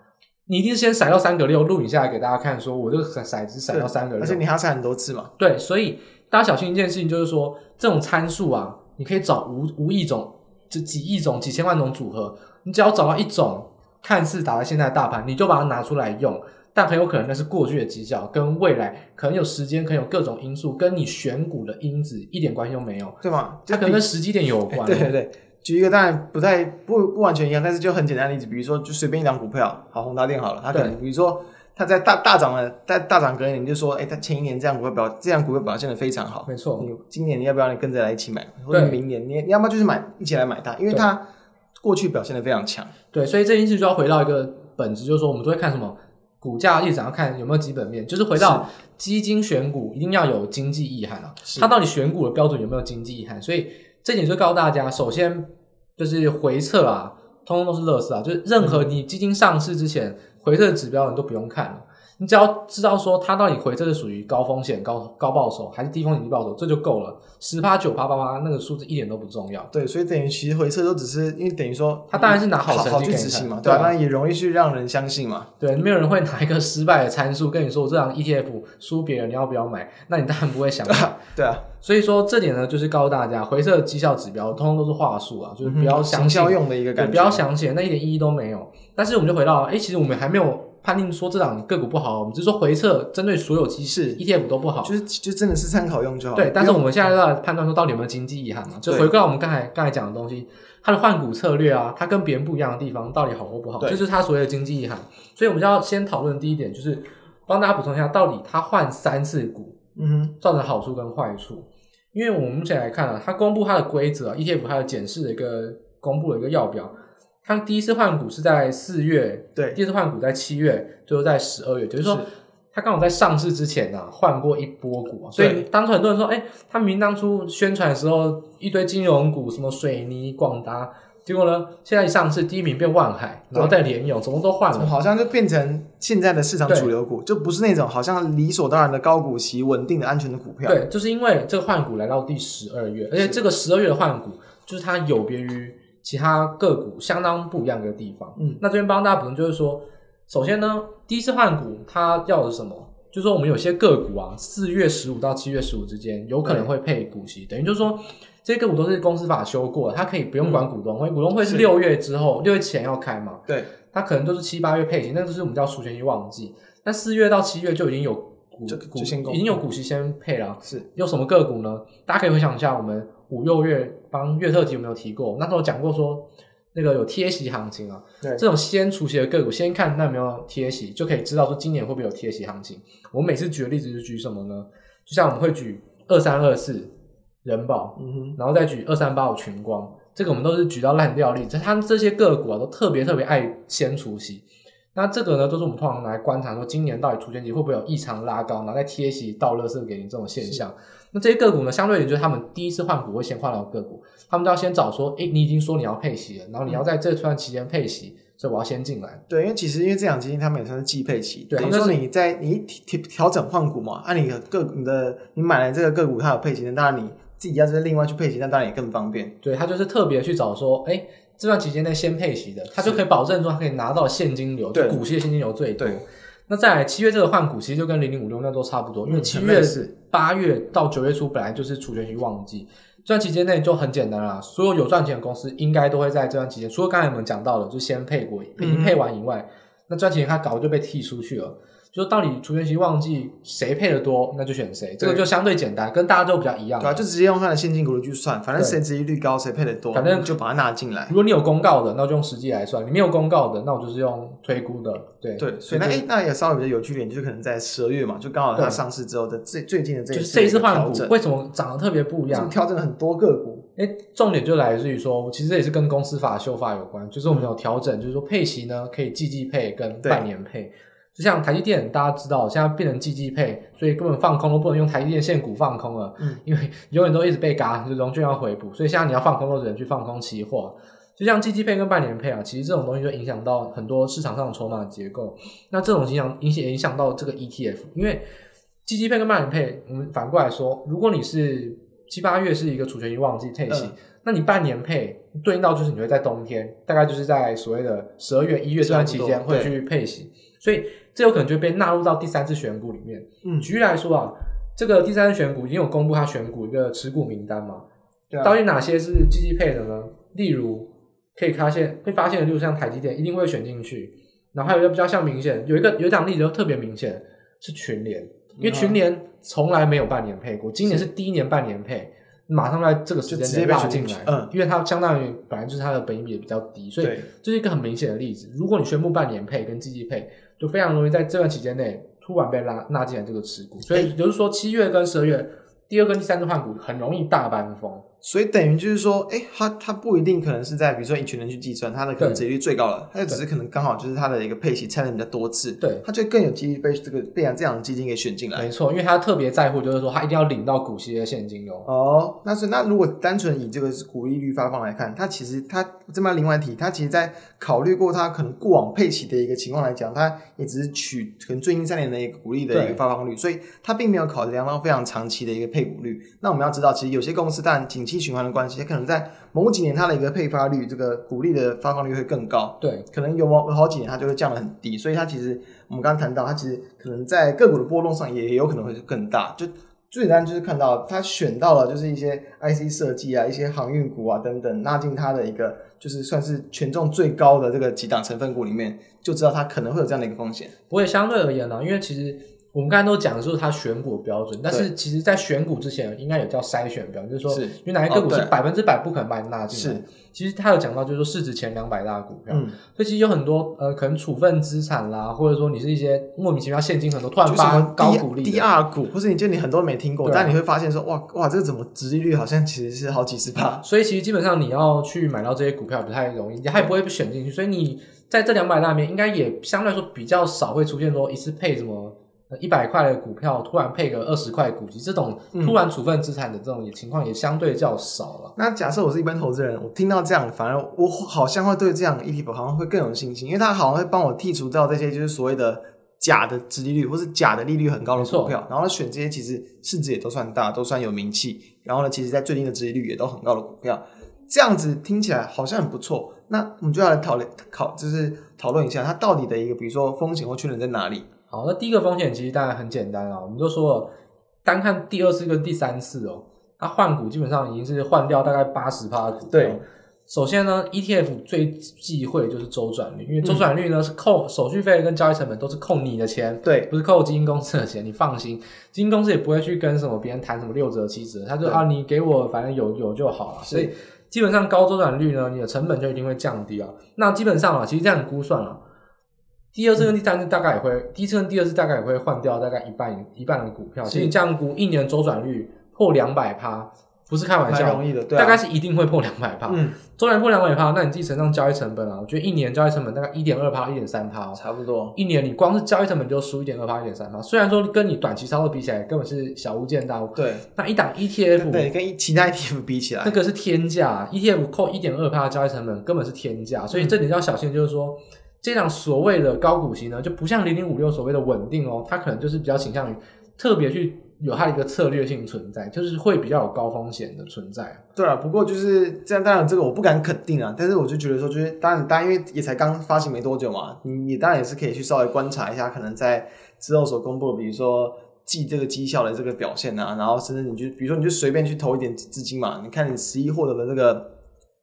你一定先骰到三个六，录影下来给大家看，说我这个骰骰子骰到三个六，而且你还要骰很多次嘛。对，所以大家小心一件事情，就是说这种参数啊，你可以找无无亿种，就几亿种、几千万种组合，你只要找到一种看似打在现在的大盘，你就把它拿出来用，但很有可能那是过去的绩效，跟未来可能有时间，可能有各种因素，跟你选股的因子一点关系都没有，对吗？它可能跟时机点有关。对对对。举一个当然不太不不完全一样，但是就很简单的例子，比如说就随便一张股票，好，宏达电好了，它可能比如说它在大大涨了，在大涨隔一年，你就说，哎，它前一年这样股票表，这样股票表现的非常好，没错。你今年你要不要你跟着来一起买，或者明年你你要不要就是买一起来买它，因为它过去表现的非常强。对，所以这件事就要回到一个本质，就是说我们都会看什么股价一直要看有没有基本面，就是回到基金选股一定要有经济意涵啊，它到底选股的标准有没有经济意涵，所以。这点就告诉大家，首先就是回撤啊，通通都是垃圾啊，就是任何你基金上市之前回撤的指标你都不用看了。你只要知道说它到底回撤是属于高风险、高高报酬还是低风险低报酬，这就够了。十趴、九趴、八趴，那个数字一点都不重要。对，所以等于其实回撤都只是因为等于说，它当然是拿好成绩去执行嘛，对吧？那也容易去让人相信嘛。对，没有人会拿一个失败的参数跟你说，我这张 ETF 输别人，你要不要买？那你当然不会想买。对啊，所以说这点呢，就是告诉大家，回撤绩效指标通通都是话术啊，就是不要相信用的一个感觉，不要相信，那一点意义都没有。但是我们就回到，哎，其实我们还没有。判定说这档个股不好，我们只是说回撤针对所有机制 ETF 都不好，就是就真的是参考用就好。对，但是我们现在要判断说到底有没有经济意涵嘛？就回归到我们刚才刚才讲的东西，它的换股策略啊，它跟别人不一样的地方到底好或不好，这就是它所谓的经济意涵。所以我们就要先讨论第一点，就是帮大家补充一下，到底它换三次股，嗯哼，造成好处跟坏处。因为我们目前来看啊，它公布它的规则啊，ETF 它的检视的一个公布的一个要表，它第一次换股是在四月，对，第二次换股在七月，最后在十二月，就是说他刚好在上市之前啊换过一波股啊，所以当初很多人说，哎，他明明当初宣传的时候一堆金融股，什么水泥、广达。结果呢？现在一上市，第一名变万海，然后再联咏，总共都换了，好像就变成现在的市场主流股，就不是那种好像理所当然的高股息、稳定的、安全的股票。对，就是因为这个换股来到第十二月，而且这个十二月的换股，就是它有别于其他个股相当不一样的地方。嗯，那这边帮大家补充，就是说，首先呢，第一次换股它要的是什么？就是说我们有些个股啊，四月十五到七月十五之间有可能会配股息，等于就是说。这些个股都是公司法修过的，它可以不用管股东会，嗯、股东会是六月之后，六月前要开嘛？对，它可能都是七八月配息，那就是我们叫除权息旺季。那四月到七月就已经有股股已经有股息先配了。是有什么个股呢？大家可以回想一下，我们五六月帮月特辑有没有提过？那时候讲过说，那个有贴息行情啊，对，这种先除息的个股，先看那有没有贴息，就可以知道说今年会不会有贴息行情。我们每次举的例子是举什么呢？就像我们会举二三二四。人保，嗯哼，然后再举二三八五群光，这个我们都是举到烂掉例子。它这些个股啊，都特别特别爱先除息。那这个呢，都是我们通常来观察说，今年到底除权息会不会有异常拉高，然后再贴息倒垃圾给你这种现象。那这些个股呢，相对也就是他们第一次换股会先换到个股，他们都要先找说，诶，你已经说你要配息了，然后你要在这段期间配息。嗯所以我要先进来。对，因为其实因为这两基金他们也算是季配期，对，等于说你在你调调整换股嘛，按、啊、你的个你的你买了这个个股，它有配息，那当然你自己要是另外去配息，那当然也更方便。对，他就是特别去找说，哎，这段期间内先配息的，他就可以保证说他可以拿到现金流，对，股息的现金流最多。对，那再来七月这个换股，其实就跟零零五六那都差不多，因为七月是八月到九月初本来就是除权息旺季。这段期间内就很简单啦，所有有赚钱的公司应该都会在这段期间，除了刚才我们讲到的，就先配过，已经配完以外，嗯、那赚钱它搞就被剔出去了。就到底除权息旺季谁配的多，那就选谁，这个就相对简单，跟大家都比较一样。对啊，就直接用它的现金股利去算，反正谁殖利率高，谁配的多，反正就把它纳进来。如果你有公告的，那就用实际来算；你没有公告的，那我就是用推估的。对对，所以那诶那也稍微比较有趣点，就是可能在十二月嘛，就刚好它上市之后的最最近的这一次就是这一次换股，为什么涨得特别不一样？调整了很多个股。诶重点就来自于说，其实也是跟公司法修法有关，就是我们有调整，就是说配息呢可以季季配跟半年配。就像台积电，大家知道现在变成季季配，所以根本放空都不能用台积电现股放空了，嗯，因为 永远都一直被嘎，就融券要回补，所以现在你要放空都只能去放空期货。就像季季配跟半年配啊，其实这种东西就影响到很多市场上的筹码结构。那这种影响影响影响到这个 ETF，因为季季配跟半年配，我们反过来说，如果你是七八月是一个除权息旺季配息，嗯、那你半年配对应到就是你会在冬天，大概就是在所谓的十二月一月这段期间会去配息，所以。这有可能就被纳入到第三次选股里面。嗯，举例来说啊，这个第三次选股已经有公布它选股一个持股名单嘛？对啊。到底哪些是积极配的呢？例如可以发现，会发现的，例如像台积电一定会选进去。然后还有一个比较像明显，有一个有一档例子就特别明显是群联，因为群联从来没有半年配过，今年是第一年半年配，马上在这个时间拉进来。嗯，因为它相当于本来就是它的本益比也比较低，所以这是一个很明显的例子。如果你宣布半年配跟季季配。就非常容易在这段期间内突然被拉纳进来这个持股，所以也就是说七月跟十二月第二跟第三次换股很容易大搬风。所以等于就是说，哎、欸，它它不一定可能是在比如说一群人去计算，它的可能折利率最高了，它就只是可能刚好就是它的一个配息拆的比较多次，对，它就更有机会被这个被这样的基金给选进来。没错，因为它特别在乎就是说，它一定要领到股息的现金流。哦，那是那如果单纯以这个股利率发放来看，它其实它这么另外一提，它其实在考虑过它可能过往配息的一个情况来讲，它也只是取可能最近三年的一个股利的一个发放率，所以它并没有考量到非常长期的一个配股率。那我们要知道，其实有些公司但景气循环的关系。可能在某几年，它的一个配发率，这个股利的发放率会更高。对，可能有某有好几年，它就会降得很低。所以它其实我们刚刚谈到，它其实可能在个股的波动上也有可能会更大。就最简单就是看到它选到了，就是一些 IC 设计啊、一些航运股啊等等纳进它的一个，就是算是权重最高的这个几档成分股里面，就知道它可能会有这样的一个风险。不会相对而言呢，因为其实我们刚才都讲的是它选股的标准，但是其实，在选股之前，应该有叫筛选标准，就是说，是因为哪一个股是百分之百不可能把你纳进来。是，其实他有讲到，就是说市值前两百大股票，嗯，所以其实有很多呃，可能处分资产啦，或者说你是一些莫名其妙现金很多突然发高股利，第二股，或是你就你很多没听过，但你会发现说，哇哇，这个怎么殖利率好像其实是好几十趴，所以其实基本上你要去买到这些股票不太容易，你还不会被选进去，所以你在这两百大里面，应该也相对来说比较少会出现说一次配什么。一百块的股票突然配个二十块股息，这种突然处分资产的这种情况也相对较少了。那假设我是一般投资人，我听到这样，反而我好像会对这样 ETF 好像会更有信心，因为它好像会帮我剔除掉这些就是所谓的假的殖利率或是假的利率很高的股票，然后选这些其实市值也都算大，都算有名气，然后呢，其实在最近的殖利率也都很高的股票，这样子听起来好像很不错。那我们就要来讨论考，就是讨论一下它到底的一个，比如说风险或缺点在哪里。好，那第一个风险其实当然很简单啊，我们都说了，单看第二次跟第三次哦，它换股基本上已经是换掉大概八十趴的股票。对，首先呢，ETF 最忌讳就是周转率，因为周转率呢是扣手续费跟交易成本都是扣你的钱，对，不是扣基金公司的钱。你放心，基金公司也不会去跟什么别人谈什么六折七折，他就啊，你给我反正有有就好了。所以基本上高周转率呢，你的成本就一定会降低啊。那基本上啊，其实这样估算啊。第二次跟第三次大概也会，嗯、第一次跟第二次大概也会换掉大概一半一半的股票，所以这样估一年周转率破两百趴，不是开玩笑，容易的，对啊、大概是一定会破两百趴。嗯，周转破两百趴，那你自己乘上交易成本啊，我觉得一年交易成本大概一点二趴，一点三趴，差不多。一年你光是交易成本就输一点二趴，一点三趴，虽然说跟你短期操作比起来根本是小巫见大巫。对，那一档 ETF 对跟其他 ETF 比起来，那个是天价，ETF 扣一点二趴交易成本根本是天价，所以这点要小心，就是说。这档所谓的高股息呢，就不像零零五六所谓的稳定哦，它可能就是比较倾向于特别去有它的一个策略性存在，就是会比较有高风险的存在。对啊，不过就是这样，当然这个我不敢肯定啊，但是我就觉得说，就是当然，当然因为也才刚发行没多久嘛，你你当然也是可以去稍微观察一下，可能在之后所公布的，比如说季这个绩效的这个表现啊，然后甚至你就比如说你就随便去投一点资金嘛，你看你十一获得的这个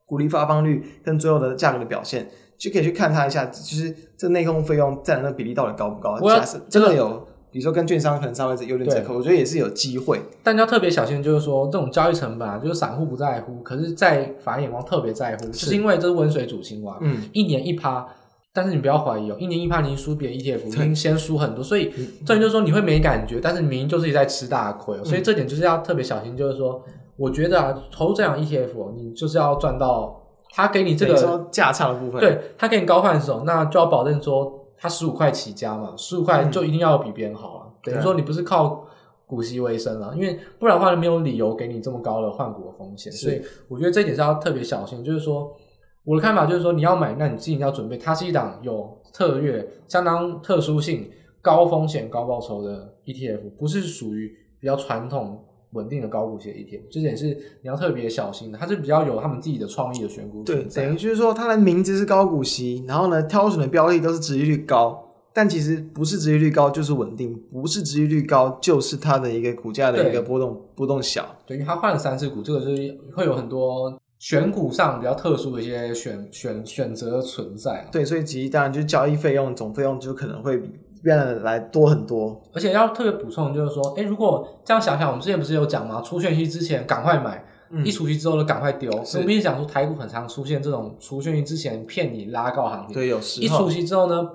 股利发放率跟最后的价格的表现。就可以去看它一下，就是这内控费用占的那比例到底高不高？假设真的有，比如说跟券商可能稍微有点折扣，我觉得也是有机会。但要特别小心，就是说这种交易成本啊，就是散户不在乎，可是，在法人眼光特别在乎，是就是因为这是温水煮青蛙，嗯，一年一趴，但是你不要怀疑哦，一年一趴你输别人 ETF，已经先输很多，所以这就是说你会没感觉，但是明明就是在吃大亏，嗯，所以这点就是要特别小心，就是说，我觉得啊，投这样 ETF，你就是要赚到。他给你这个价差的部分，对，他给你高换手，那就要保证说他十五块起家嘛，十五块就一定要比别人好了。嗯、等于说你不是靠股息为生了，因为不然的话，没有理由给你这么高的换股的风险。所以我觉得这一点是要特别小心。就是说，我的看法就是说，你要买，那你自己要准备，它是一档有特略、相当特殊性、高风险高报酬的 ETF，不是属于比较传统。稳定的高股息的 ETF，这点是你要特别小心的。它是比较有他们自己的创意的选股。对，等于就是说，它的名字是高股息，然后呢，挑选的标的都是殖利率高，但其实不是殖利率高就是稳定，不是殖利率高就是它的一个股价的一个波动波动小。对，因为它换了三次股，这个就是会有很多选股上比较特殊的一些选选选择存在。对，所以其实当然就是交易费用总费用就可能会比。变得来多很多，而且要特别补充，就是说，诶，如果这样想想，我们之前不是有讲吗？除权息之前赶快买，嗯、一除息之后就赶快丢。我们一直讲说台股很常出现这种除权息之前骗你拉高行情，对，有时候一除息之后呢，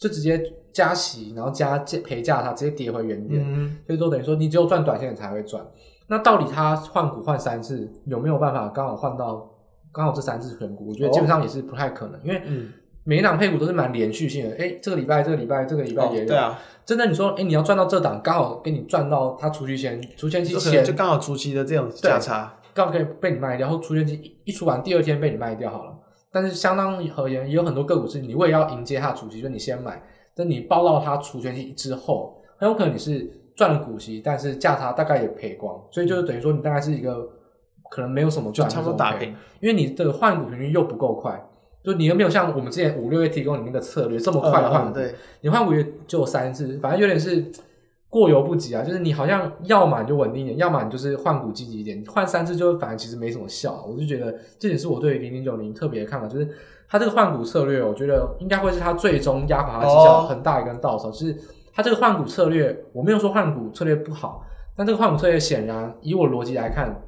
就直接加息，然后加赔价，它直接跌回原点。嗯，所以说等于说你只有赚短线你才会赚。那到底它换股换三次有没有办法刚好换到刚好这三次选股？我觉得基本上也是不太可能，哦、因为嗯。每一档配股都是蛮连续性的，哎，这个礼拜、这个礼拜、这个礼拜也有。哦、对啊，真的，你说，哎，你要赚到这档，刚好给你赚到它除权前、除权期前，就刚好除息的这种价差，刚好可以被你卖掉，然后除权期一出完，第二天被你卖掉好了。但是相当而言，也有很多个股是你为了要迎接它除息，就你先买，等你报到它除权期之后，很有可能你是赚了股息，但是价差大概也赔光，所以就是等于说你大概是一个可能没有什么赚，差不多打平，因为你的换股频率又不够快。就你又没有像我们之前五六月提供里面的策略这么快的换股，对，你换股也就三次，反正有点是过犹不及啊。就是你好像要么就稳定一点，要么你就是换股积极一点，换三次就反正其实没什么效。我就觉得这点是我对零零九零特别的看法，就是它这个换股策略，我觉得应该会是它最终压垮它绩效很大一根稻草，就是它这个换股策略，我没有说换股策略不好，但这个换股策略显然以我逻辑来看，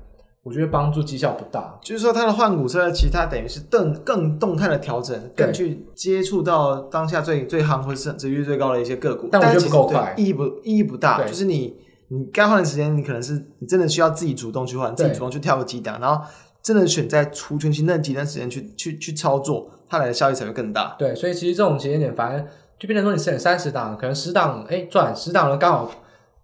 我觉得帮助绩效不大。就是说，它的换股策略其实它等于是更更动态的调整，更去接触到当下最最夯或是殖利率最高的一些个股，但我觉得不够快，意义不意义不大。就是你你该换的时间，你可能是你真的需要自己主动去换，自己主动去跳个几档，然后真的选在除权期那几段时间去去去操作，它来的效益才会更大。对，所以其实这种节点点，反正。就变成说，你选三十档，可能十档哎赚，十档了刚好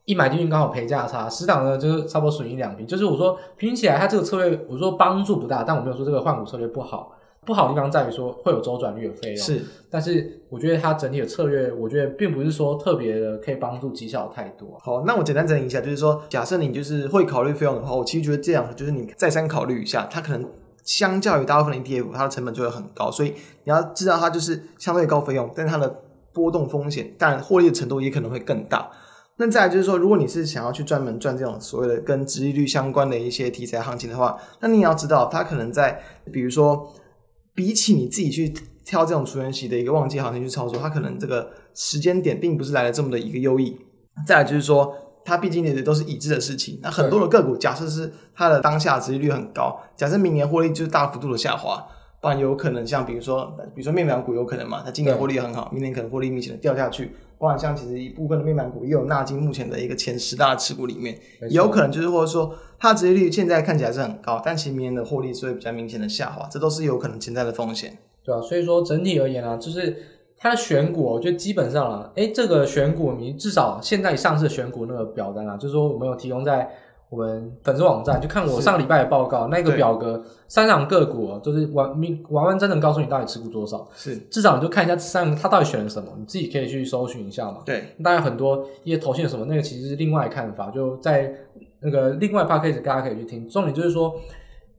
一买进去刚好赔价差，十档呢就是差不多损一两平。就是我说平均起来，它这个策略我说帮助不大，但我没有说这个换股策略不好。不好的地方在于说会有周转率的费用，是。但是我觉得它整体的策略，我觉得并不是说特别的可以帮助绩效太多。好，那我简单整理一下，就是说，假设你就是会考虑费用的话，我其实觉得这样就是你再三考虑一下，它可能相较于大部分的 ETF，它的成本就会很高，所以你要知道它就是相对高费用，但它的。波动风险，但获利的程度也可能会更大。那再来就是说，如果你是想要去专门赚这种所谓的跟殖利率相关的一些题材行情的话，那你也要知道，它可能在比如说，比起你自己去挑这种除权息的一个旺季行情去操作，它可能这个时间点并不是来的这么的一个优异。再来就是说，它毕竟也都是已知的事情。那很多的个股，假设是它的当下殖利率很高，假设明年获利就是大幅度的下滑。不然有可能像比如说，比如说面板股有可能嘛，它今年获利很好，明年可能获利明显的掉下去。不然像其实一部分的面板股也有纳进目前的一个前十大持股里面，也有可能就是或者说它殖利率现在看起来是很高，但其实明年的获利是会比较明显的下滑，这都是有可能潜在的风险。对啊，所以说整体而言啊，就是它的选股，我觉得基本上啊，哎，这个选股你至少现在上市的选股那个表单啊，就是说我们有提供在。我们粉丝网站就看我上礼拜的报告，那个表格三档个股哦，就是完明完完整整告诉你到底持股多少。是，至少你就看一下三个他到底选了什么，你自己可以去搜寻一下嘛。对，当然很多一些投信什么，那个其实是另外看法，就在那个另外 podcast 大家可以去听。重点就是说，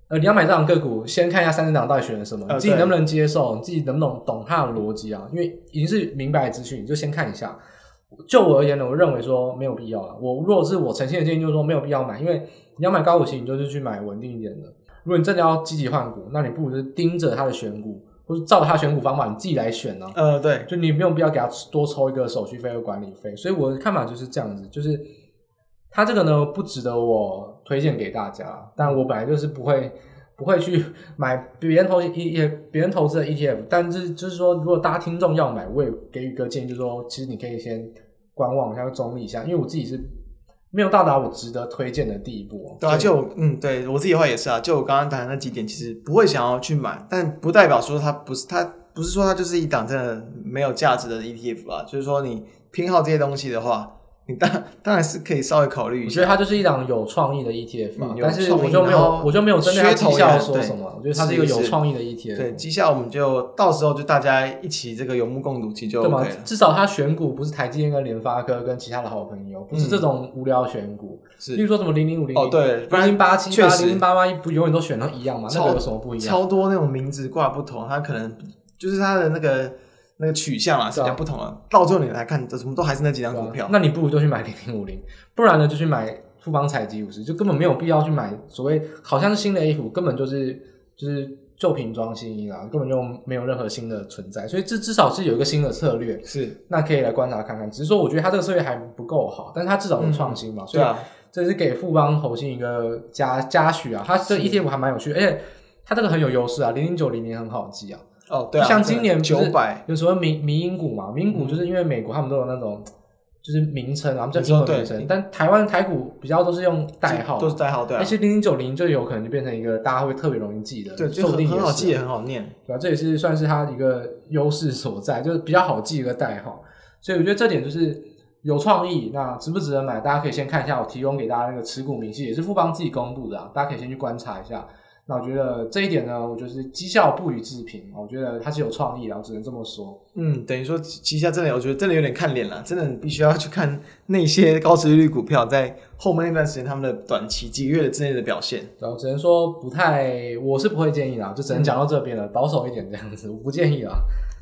呃，你要买这档个股，先看一下三十档到底选了什么，你自己能不能接受，你自己能不能懂它的逻辑啊？因为已经是明白的资讯，你就先看一下。就我而言呢，我认为说没有必要了。我如果是我呈现的建议，就是说没有必要买，因为你要买高股息，你就是去买稳定一点的。如果你真的要积极换股，那你不如就是盯着它的选股，或者照它选股方法你自己来选呢、啊。呃，对，就你没有必要给他多抽一个手续费和管理费。所以我的看法就是这样子，就是它这个呢不值得我推荐给大家。但我本来就是不会不会去买别人投 E 别人投资的 ETF，但是就是说，如果大家听众要买，我也给予一个建议，就是说，其实你可以先。观望一下，中立一下，因为我自己是没有到达我值得推荐的地步。对啊，就嗯，对我自己的话也是啊，就我刚刚谈的那几点，其实不会想要去买，但不代表说它不是，它不是说它就是一档真的没有价值的 ETF 啊，就是说你偏好这些东西的话。你当当然是可以稍微考虑一下，我觉得它就是一档有创意的 ETF 但是我就没有我就没有针对它绩效说什么，我觉得它是一个有创意的 ETF。对绩效，我们就到时候就大家一起这个有目共睹，其实就。对嘛，至少它选股不是台积电跟联发科跟其他的好朋友，不是这种无聊选股。是，例如说什么零零五零哦，对，零零八七八零零八八一不永远都选到一样嘛？那个有什么不一样？超多那种名字挂不同，它可能就是它的那个。那个取向啊，是比较不同了。到最后你来看，这什么都还是那几张股票。那你不如就去买零零五零，不然呢就去买富邦采集五十，就根本没有必要去买所谓好像是新的 A 股，根本就是就是旧瓶装新衣啦，根本就没有任何新的存在。所以这至少是有一个新的策略，是那可以来观察看看。只是说我觉得它这个策略还不够好，但是它至少有创新嘛，嗯、所以这是给富邦投信一个嘉嘉许啊。它这 ETF 还蛮有趣，而且它这个很有优势啊，零零九零零很好记啊。哦，对啊，像今年九百有什么民民营股嘛？民营股就是因为美国他们都有那种就是名称，然后叫英文名称，但台湾台股比较都是用代号，都是代号，对。而且零零九零就有可能就变成一个大家会特别容易记的，对，就很好记也很好念，对吧？这也是算是它一个优势所在，就是比较好记一个代号。所以我觉得这点就是有创意。那值不值得买？大家可以先看一下我提供给大家那个持股明细，也是富邦自己公布的啊，大家可以先去观察一下。那我觉得这一点呢，我就是绩效不予置评。我觉得它是有创意的，我只能这么说。嗯，等于说绩效真的，我觉得真的有点看脸了，真的必须要去看那些高殖利率股票在后面那段时间他们的短期几个月之内的表现。然后只能说不太，我是不会建议的，就只能讲到这边了，嗯，保守一点这样子，我不建议啦。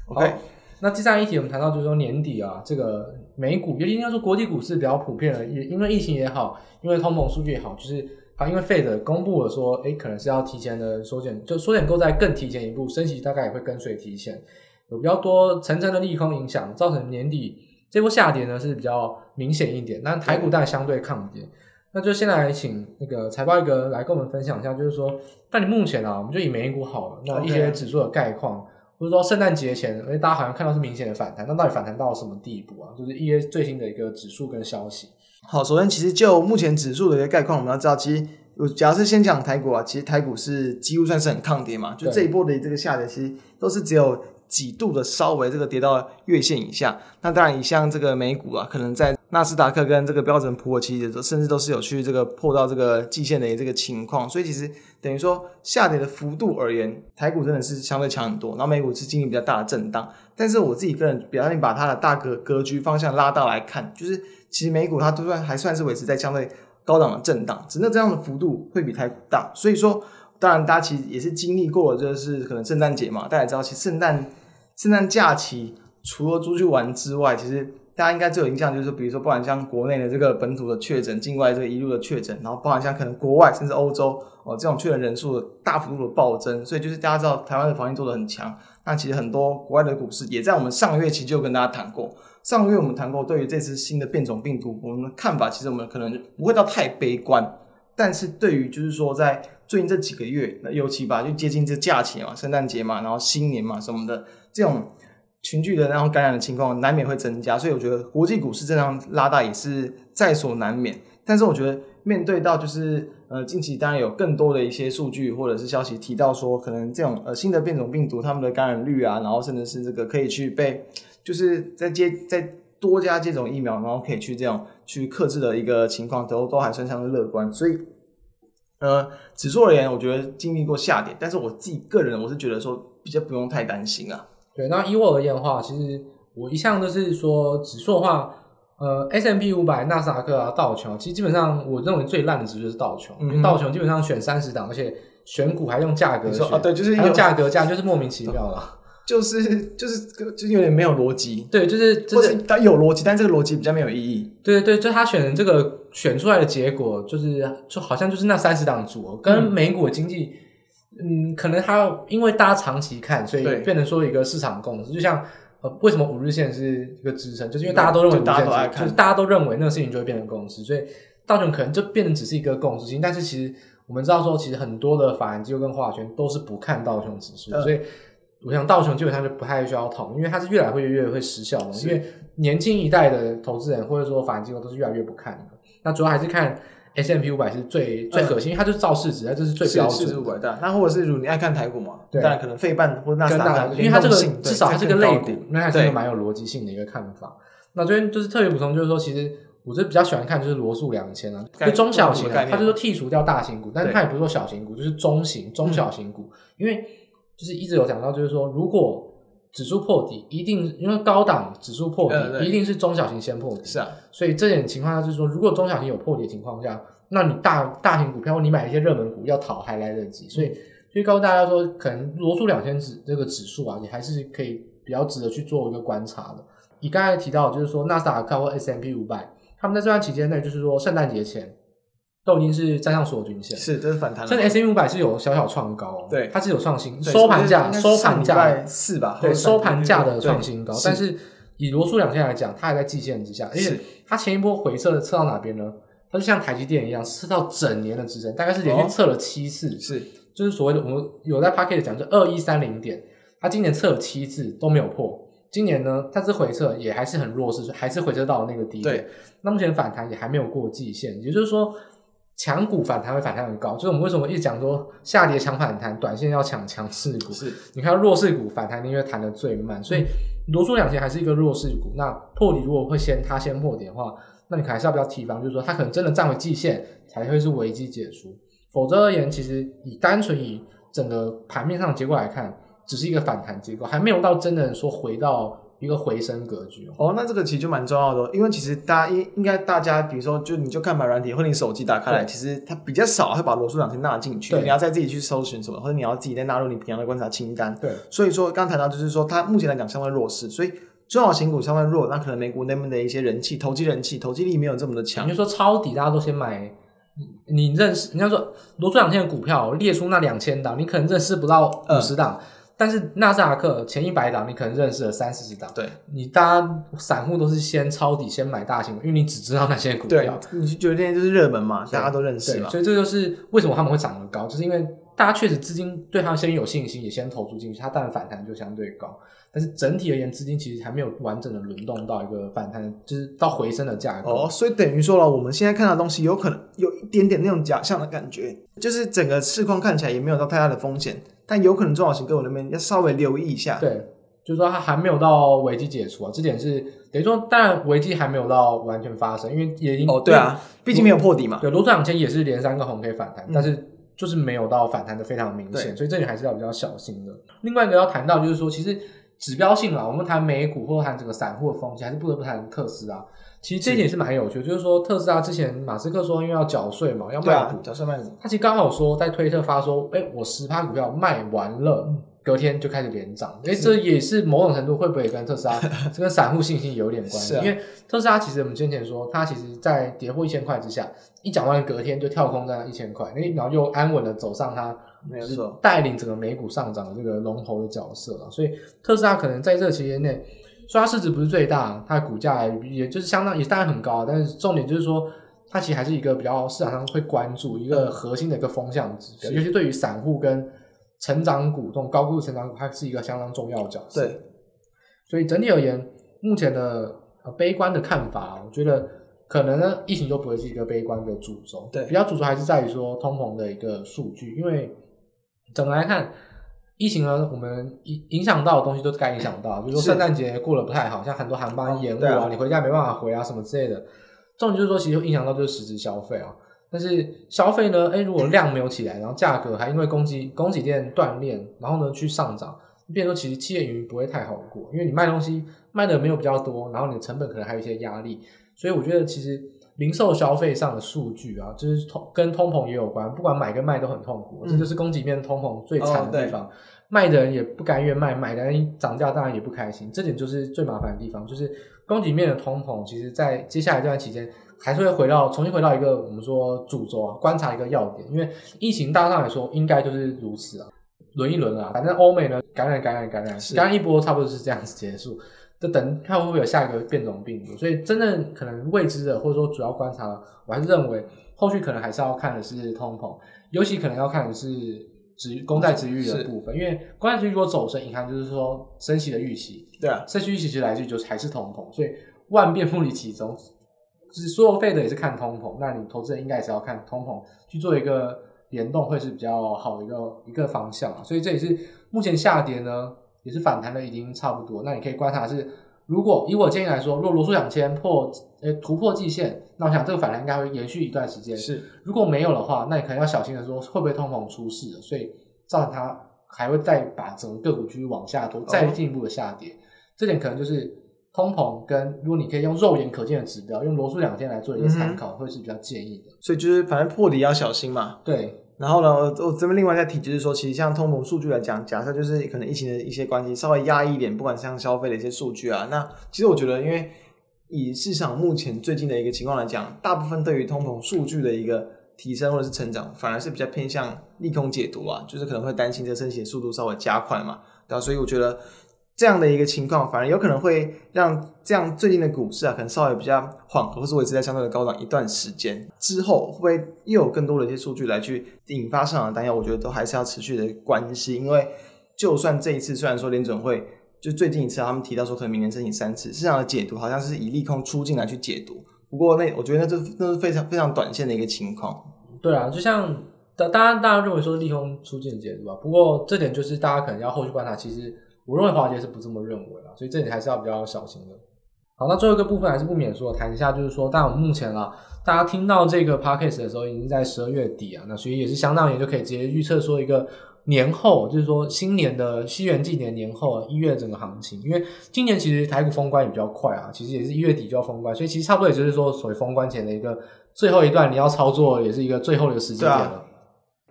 OK，那第三个议题我们谈到就是说年底啊，这个美股，尤其应该说国际股市比较普遍的，也因为疫情也好，因为通膨数据也好，就是。好，因为 Fed 公布了说，哎，可能是要提前的缩减，就缩减购债更提前一步，升息大概也会跟随提前，有比较多层层的利空影响，造成年底这波下跌呢是比较明显一点，但台股当然相对抗跌。那就先来请那个财报一哥来跟我们分享一下，就是说，那你目前啊，我们就以美股好了，那一些指数的概况，或者说圣诞节前，因为大家好像看到是明显的反弹，那到底反弹到什么地步啊？就是一些最新的一个指数跟消息。好，首先其实就目前指数的一个概况，我们要知道，其实假设先讲台股啊，其实台股是几乎算是很抗跌嘛，就这一波的这个下跌，其实都是只有。几度的稍微这个跌到月线以下，那当然，你像这个美股啊，可能在纳斯达克跟这个标准普尔其实甚至都是有去这个破到这个季线的这个情况，所以其实等于说下跌的幅度而言，台股真的是相对强很多，然后美股是经历比较大的震荡。但是我自己个人比较愿意把它的大格格局方向拉大来看，就是其实美股它都算还算是维持在相对高档的震荡，只是这样的幅度会比台股大。所以说，当然大家其实也是经历过，就是可能圣诞节嘛，大家也知道，其实圣诞。圣诞假期除了出去玩之外，其实大家应该最有印象就是，比如说，不管像国内的这个本土的确诊，境外这个一路的确诊，然后包含像可能国外甚至欧洲哦这种确诊人数的大幅度的暴增，所以就是大家知道台湾的防疫做得很强。那其实很多国外的股市也在我们上个月其实就跟大家谈过，上个月我们谈过对于这次新的变种病毒，我们的看法其实我们可能不会到太悲观，但是对于就是说在最近这几个月，那尤其吧就接近这假期嘛，圣诞节嘛，然后新年嘛什么的。这种群聚的那种感染的情况难免会增加，所以我觉得国际股市这样拉大也是在所难免。但是我觉得面对到就是呃近期当然有更多的一些数据或者是消息提到说，可能这种呃新的变种病毒它们的感染率啊，然后甚至是这个可以去被就是再接再多加接种疫苗，然后可以去这样去克制的一个情况都都还算相对乐观。所以呃指数而言，我觉得经历过下跌，但是我自己个人我是觉得说比较不用太担心啊。对，那以我而言的话，其实我一向都是说指数的话，呃，S M P 五百、纳斯达克啊、道琼，其实基本上我认为最烂的指数就是道琼，嗯、因为道琼基本上选三十档，而且选股还用价格选，啊，对，就是用价格价，就是莫名其妙了，就是就是就是有点没有逻辑，对，就是就是它有逻辑，但这个逻辑比较没有意义，对对对，就他选的这个选出来的结果，就是就好像就是那三十档组合跟美股的经济。嗯嗯，可能它因为大家长期看，所以变成说一个市场共识。就像呃，为什么五日线是一个支撑，就是因为大家都认为五日线是，大家都爱看，就是大家都认为那个事情就会变成共识，所以道琼可能就变成只是一个共识性。但是其实我们知道说，其实很多的法人机构跟华尔圈都是不看道琼指数，嗯，所以我想道琼基本上就不太需要讨论，因为它是越来会越越会失效的。因为年轻一代的投资人或者说法人机构都是越来越不看的。那主要还是看。S&P 五百是最最核心，因为它就是造市值，它这是最标准。市值五百大，那或者是如果你爱看台股嘛，对，当然可能费半或纳斯达克，因为它这个至少它是个类股，那还是一个蛮有逻辑性的一个看法。那这边就是特别补充，就是说，其实我是比较喜欢看就是罗素两千啊，就中小型啊，它就是剔除掉大型股，但是它也不是说小型股，就是中型、中小型股，因为就是一直有讲到，就是说如果。指数破底一定，因为高档指数破底，嗯，一定是中小型先破底。是啊，所以这点情况下就是说，如果中小型有破底的情况下，那你大大型股票，你买一些热门股要逃还来得及。所以，所以告诉大家说，可能罗素两千指这个指数啊，你还是可以比较值得去做一个观察的。你刚才提到，就是说纳斯达克或 S M P 五百，他们在这段期间内，就是说圣诞节前。都已经是站上所有均线，是，这是反弹了。甚至 S M 五百是有小小创高，对，它是有创新，收盘价，收盘价四吧，对，收盘价的创新高。但是以罗素两千来讲，它还在季线之下，而且它前一波回撤测到哪边呢？它就像台积电一样，测到整年的支撑，大概是连续测了七次，哦，是，就是所谓的我们有在 Pocket 讲，就二一三零点，它今年测了七次都没有破。今年呢，它这回撤也还是很弱势，还是回撤到了那个低点。那目前反弹也还没有过季线，也就是说。强股反弹会反弹很高，就是我们为什么一直讲说下跌强反弹，短线要抢强势股。是，你看弱势股反弹，因为弹的最慢，所以罗素两千还是一个弱势股。那破底如果会先它先破底的话，那你还是要比较提防，就是说它可能真的站回季线才会是危机解除。否则而言，其实以单纯以整个盘面上的结构来看，只是一个反弹结构，还没有到真的说回到。一个回升格局哦，那这个其实就蛮重要的，因为其实大家应应该大家，比如说就你就看买软体或者你手机打开来，其实它比较少会把罗素两千纳进去，你要再自己去搜寻什么，或者你要自己再纳入你平常的观察清单。对，所以说刚谈到就是说，它目前来讲相对弱势，所以中小型股相对弱，那可能美股那边的一些人气、投机人气、投机力没有这么的强。你就说抄底，大家都先买，你认识？你要说罗素两千的股票列出那两千档，你可能认识不到五十档。嗯但是纳斯达克前一百档，你可能认识了三四十档。对，你大家散户都是先抄底，先买大型，因为你只知道那些股票。对，你觉得这些就是热门嘛，大家都认识嘛。所以这就是为什么他们会涨得高，就是因为大家确实资金对他先有信心，也先投注进去，它当然反弹就相对高。但是整体而言，资金其实还没有完整的轮动到一个反弹，就是到回升的价格。哦，所以等于说了，我们现在看到的东西有可能有一点点那种假象的感觉，就是整个市况看起来也没有到太大的风险，但有可能中小型个股那边要稍微留意一下。对，就是说它还没有到危机解除啊，这点是等于说，当然危机还没有到完全发生，因为也已经哦，对啊，毕竟没有破底嘛。对，罗素两千也是连三个红 K 反弹，嗯、但是就是没有到反弹的非常明显，所以这里还是要比较小心的。另外一个要谈到就是说，其实。指标性啊，我们谈美股或者谈整个散户的风险，还是不得不谈特斯拉。其实这一点是蛮有趣的，就是说特斯拉之前马斯克说因为要缴税嘛，要卖股，缴税卖股。他其实刚好说在推特发说，哎、欸，我十趴股票卖完了，隔天就开始连涨。哎、欸，这也是某种程度会不会跟特斯拉 这跟散户信心有点关系？啊、因为特斯拉其实我们先前说，它其实在跌破一千块之下，一讲完隔天就跳空在那一千块，哎，然后又安稳的走上它。没有错，带领整个美股上涨的这个龙头的角色了，所以特斯拉可能在这个期间内，虽然市值不是最大，它的股价也就是相当也当然很高，但是重点就是说，它其实还是一个比较市场上会关注一个核心的一个风向指标，尤其对于散户跟成长股这种高估值成长股，它是一个相当重要的角色。对，所以整体而言，目前的悲观的看法，我觉得可能呢，疫情就不会是一个悲观的主轴，对，比较主轴还是在于说通膨的一个数据，因为。整个来看，疫情呢，我们影影响到的东西都该影响到，比如说圣诞节过得不太好，像很多航班延误啊，你回家没办法回啊，什么之类的。重点就是说，其实影响到就是实质消费啊。但是消费呢，哎，如果量没有起来，然后价格还因为供给供给链断裂，然后呢去上涨，变成说其实企业营运不会太好过，因为你卖东西卖的没有比较多，然后你的成本可能还有一些压力，所以我觉得其实。零售消费上的数据啊，就是通跟通膨也有关，不管买跟卖都很痛苦，嗯、这就是供给面通膨最惨的地方。哦、卖的人也不甘愿卖，买的人涨价当然也不开心，这点就是最麻烦的地方。就是供给面的通膨，其实在接下来这段期间还是会回到重新回到一个我们说主轴啊，观察一个要点，因为疫情大上来说应该就是如此啊，轮一轮啊，反正欧美呢感染感染感染，感染一波差不多是这样子结束。就等看会不会有下一个变种病毒，所以真正可能未知的，或者说主要观察，我还是认为后续可能还是要看的是通膨，尤其可能要看的是殖公债殖利率的部分，因为公债殖利率如果走升，你看就是说升息的预期，对啊，升息预期其实来自于就是还是通膨，所以万变不离其宗，就是所有费的也是看通膨，那你投资人应该也是要看通膨去做一个联动，会是比较好的一个一个方向啊，所以这也是目前下跌呢。也是反弹的已经差不多，那你可以观察是，如果以我建议来说，如果罗素两千破呃、欸、突破季线，那我想这个反弹应该会延续一段时间。是，如果没有的话，那你可能要小心的说，会不会通膨出事了，所以造成它还会再把整个个股继续往下拖，再进一步的下跌。哦、这点可能就是通膨跟如果你可以用肉眼可见的指标，用罗素两千来做一个参考，嗯、会是比较建议的。所以就是反正破底要小心嘛。对。然后呢，我这边另外再提，就是说，其实像通膨数据来讲，假设就是可能疫情的一些关系稍微压抑一点，不管像消费的一些数据啊，那其实我觉得，因为以市场目前最近的一个情况来讲，大部分对于通膨数据的一个提升或者是成长，反而是比较偏向利空解读啊，就是可能会担心这升息速度稍微加快嘛，对吧？所以我觉得。这样的一个情况，反而有可能会让这样最近的股市啊，可能稍微比较缓和，或是维持在相对的高档一段时间之后，会不会又有更多的一些数据来去引发市场的担忧？我觉得都还是要持续的关心，因为就算这一次虽然说联准会就最近一次他们提到说可能明年申请三次，市场的解读好像是以利空出尽来去解读，不过那我觉得那这那是非常非常短线的一个情况。对啊，就像大大家大家认为说利空出尽解读啊，不过这点就是大家可能要后续观察，其实。我认为华尔街是不这么认为啦，所以这里还是要比较小心的。好，那最后一个部分还是不免说谈一下，就是说，但我们目前啦，大家听到这个 podcast 的时候，已经在十二月底啊，那所以也是相当于就可以直接预测说一个年后，就是说新年的西元纪年年后一月整个行情，因为今年其实台股封关也比较快啊，其实也是一月底就要封关，所以其实差不多也就是说，所谓封关前的一个最后一段你要操作，也是一个最后的时间点了。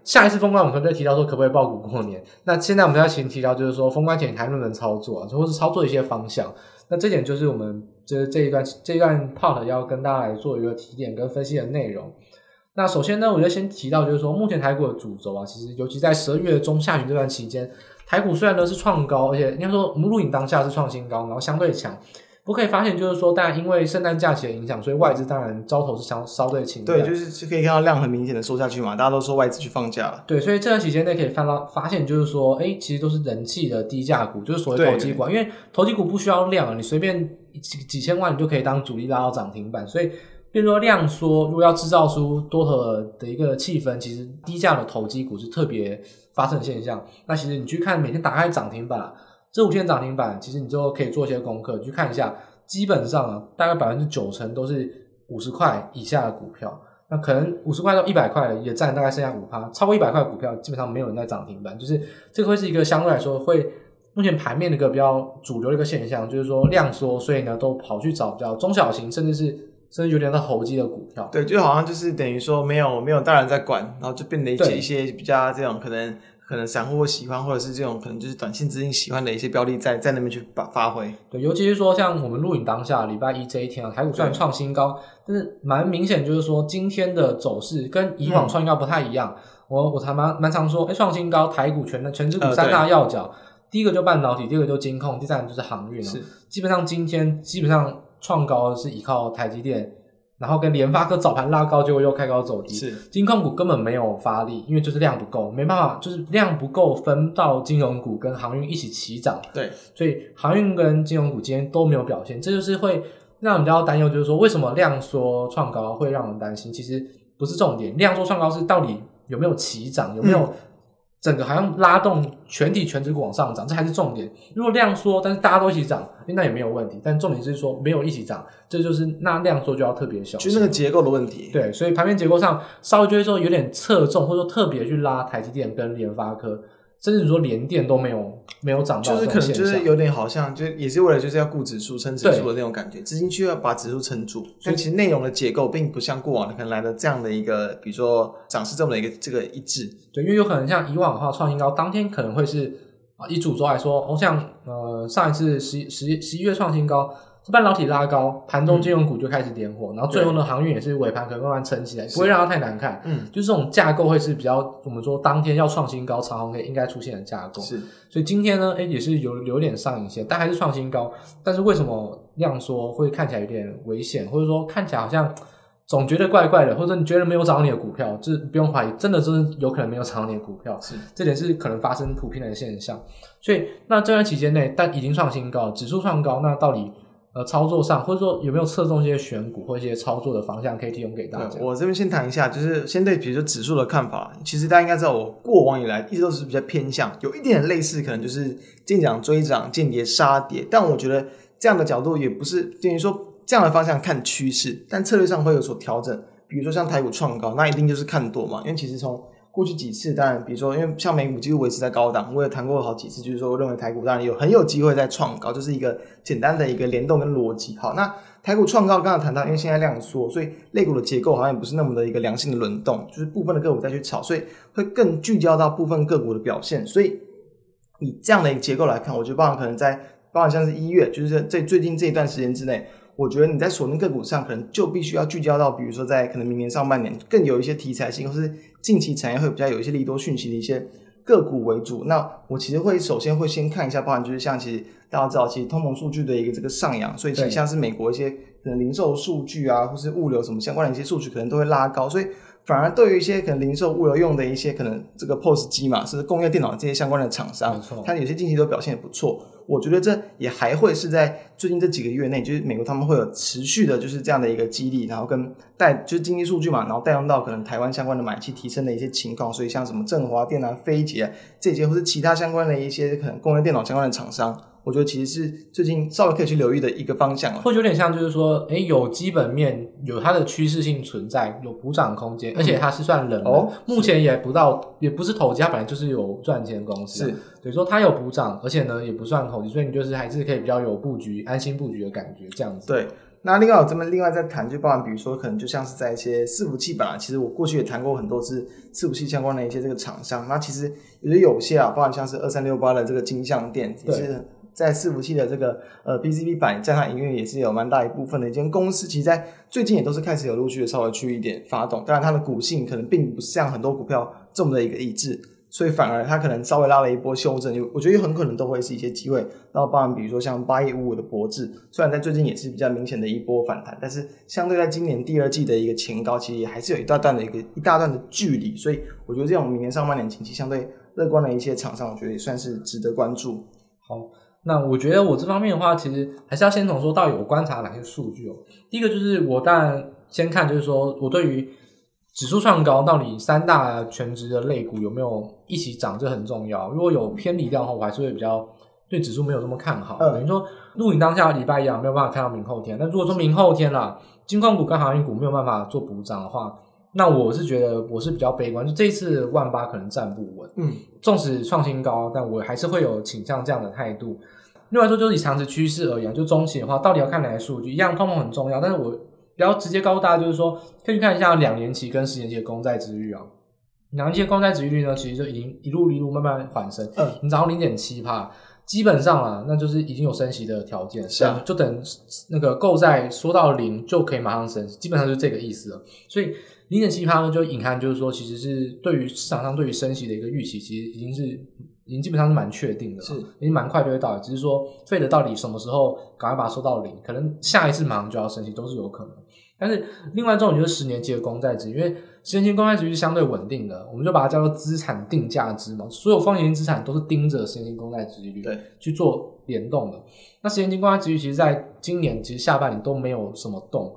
下一次封关，我们可能再提到说可不可以爆股过年。那现在我们要先提到，就是说封关前还能不能操作啊，或是操作一些方向。那这点就是我们这这一段这一段 part 要跟大家来做一个提点跟分析的内容。那首先呢，我就先提到，就是说目前台股的主轴啊，其实尤其在十二月中下旬这段期间，台股虽然呢是创高，而且应该说我们录影当下是创新高，然后相对强。不可以发现，就是说，当然因为圣诞假期的影响，所以外资当然招头是相稍对轻。对，就是可以看到量很明显的缩下去嘛，大家都说外资去放假了。对，所以这段期间内可以看到发现，就是说，哎，其实都是人气的低价股，就是所谓投机股，因为投机股不需要量，你随便几几千万你就可以当主力拉到涨停板，所以变说量缩，如果要制造出多头的一个气氛，其实低价的投机股是特别发生的现象。那其实你去看每天打开涨停板。这五天涨停板，其实你就可以做一些功课，去看一下，基本上啊，大概百分之九成都是五十块以下的股票，那可能五十块到一百块也占大概剩下五趴，超过一百块股票基本上没有人在涨停板，就是这个会是一个相对来说会目前盘面的一个比较主流的一个现象，就是说量缩，所以呢都跑去找比较中小型，甚至是甚至有点在投机的股票，对，就好像就是等于说没有没有大人在管，然后就变得一些比较这种可能。可能散户喜欢，或者是这种可能就是短线资金喜欢的一些标的在，在在那边去发发挥。对，尤其是说像我们录影当下礼拜一这一天啊，台股虽然创新高，但是蛮明显就是说今天的走势跟以往创新高不太一样。嗯、我我还蛮蛮常说，哎，创新高，台股全全指股三大要角，呃、第一个就半导体，第二个就金控，第三个就是航运了。是，基本上今天基本上创高是依靠台积电。然后跟联发科早盘拉高，结果又开高走低。是，金控股根本没有发力，因为就是量不够，没办法，就是量不够分到金融股跟航运一起齐涨。对，所以航运跟金融股今天都没有表现，这就是会让人比较担忧，就是说为什么量缩创高会让人担心？其实不是重点，量缩创高是到底有没有齐涨，有没有？嗯整个好像拉动全体全职股往上涨，这还是重点。如果量缩，但是大家都一起涨，那也没有问题。但重点是说没有一起涨，这就是那量缩就要特别小心。就是那个结构的问题。对，所以盘面结构上稍微就会说有点侧重，或者说特别去拉台积电跟联发科。甚至说连电都没有没有涨到，就是可能就是有点好像就也是为了就是要顾指数撑指数的那种感觉，资金需要把指数撑住。但其实内容的结构并不像过往的可能来的这样的一个，比如说涨势这么的一个这个一致。对，因为有可能像以往的话，创新高当天可能会是啊，以主轴来说，哦，像呃上一次十十十一月创新高。半导体拉高，盘中金融股就开始点火，嗯、然后最后呢，航运也是尾盘可能慢慢撑起来，不会让它太难看。嗯，就这种架构会是比较我们说当天要创新高，长红 K 应该出现的架构。是，所以今天呢，哎，也是有有点上影线，但还是创新高。但是为什么量缩会看起来有点危险，或者说看起来好像总觉得怪怪的，或者你觉得没有涨到你的股票，这不用怀疑，真的真的有可能没有涨到你的股票。是，这点是可能发生普遍的现象。所以那这段期间内，但已经创新高，指数创高，那到底？呃，操作上或者说有没有侧重一些选股或一些操作的方向可以提供给大家？我这边先谈一下，就是先对比如说指数的看法。其实大家应该知道，我过往以来一直都是比较偏向，有一点类似，可能就是见涨追涨，见跌杀跌。但我觉得这样的角度也不是等于说这样的方向看趋势，但策略上会有所调整。比如说像台股创高，那一定就是看多嘛，因为其实从过去几次，当然，比如说，因为像美股几乎维持在高档，我也谈过好几次，就是说，我认为台股当然有很有机会在创高，就是一个简单的一个联动跟逻辑。好，那台股创高，刚刚谈到，因为现在量缩，所以类股的结构好像也不是那么的一个良性的轮动，就是部分的个股再去炒，所以会更聚焦到部分个股的表现。所以以这样的一个结构来看，我觉得包含可能在，包含像是一月，就是在最近这一段时间之内。我觉得你在锁定个股上，可能就必须要聚焦到，比如说在可能明年上半年更有一些题材性，或是近期产业会比较有一些利多讯息的一些个股为主。那我其实会首先会先看一下，包含就是像其实大家知道，其实通膨数据的一个这个上扬，所以其实像是美国一些可能零售数据啊，或是物流什么相关的一些数据，可能都会拉高。所以反而对于一些可能零售物流用的一些可能这个 POS 机嘛，是工业电脑这些相关的厂商，它有些近期都表现也不错。我觉得这也还会是在最近这几个月内，就是美国他们会有持续的，就是这样的一个激励，然后跟带就是经济数据嘛，然后带动到可能台湾相关的买气提升的一些情况。所以像什么振华电啊、飞捷这些，或是其他相关的一些可能工业电脑相关的厂商。我觉得其实是最近稍微可以去留意的一个方向了，或者有点像就是说，诶，有基本面，有它的趋势性存在，有补涨空间，而且它是算冷的，哦，目前也不到，也不是投机，它本来就是有赚钱的公司，是，等于说它有补涨，而且呢也不算投机，所以你就是还是可以比较有布局、安心布局的感觉，这样子。对，那另外我这边另外再谈，就包含比如说可能就像是在一些伺服器吧，其实我过去也谈过很多次伺服器相关的一些这个厂商，那其实也有些啊，包含像是二三六八的这个金像电，也是。在伺服器的这个呃 PCB 板在它营运也是有蛮大一部分的一间公司，其实在最近也都是开始有陆续的稍微去一点发动，当然它的股性可能并不像很多股票这么的一个一致，所以反而它可能稍微拉了一波修正，就我觉得很可能都会是一些机会。然后包含比如说像八一五五的博智，虽然在最近也是比较明显的一波反弹，但是相对在今年第二季的一个前高，其实也还是有一大段的一个一大段的距离。所以我觉得这种明年上半年景气相对乐观的一些厂商，我觉得也算是值得关注。好，那我觉得我这方面的话，其实还是要先从说到底我观察哪些数据哦。第一个就是我当然先看，就是说我对于指数创高到底三大全值的类股有没有一起涨，这很重要。如果有偏离掉的话，我还是会比较对指数没有那么看好。嗯、等于说录影当下礼拜一啊，没有办法看到明后天。那如果说明后天啦，金矿股跟航运股没有办法做补涨的话，那我是觉得我是比较悲观，就这一次万八可能站不稳。嗯，纵使创新高，但我还是会有倾向这样的态度。另外说，就是以长期趋势而言，就中期的话，到底要看哪些数据？一样，通膨很重要，但是我。比较直接告诉大家，就是说，可以去看一下两年期跟十年期的公债殖利率啊。两年期的公债殖利率呢，其实就已经一路一路慢慢缓升。嗯，你涨到零点七帕，基本上啊，那就是已经有升息的条件。是啊，就等那个购债缩到零就可以马上升息，基本上就是这个意思了。所以零点七趴呢，就隐含就是说，其实是对于市场上对于升息的一个预期，其实已经是已经基本上是蛮确定的了，是已经蛮快就会到，只是说费德到底什么时候赶快把它收到零，可能下一次马上就要升息都是有可能。但是另外一种就是十年期的公债值，因为十年期公债值是相对稳定的，我们就把它叫做资产定价值嘛。所有风险性资产都是盯着十年期公债值利率对去做联动的。那十年期公债值率其实在今年其实下半年都没有什么动，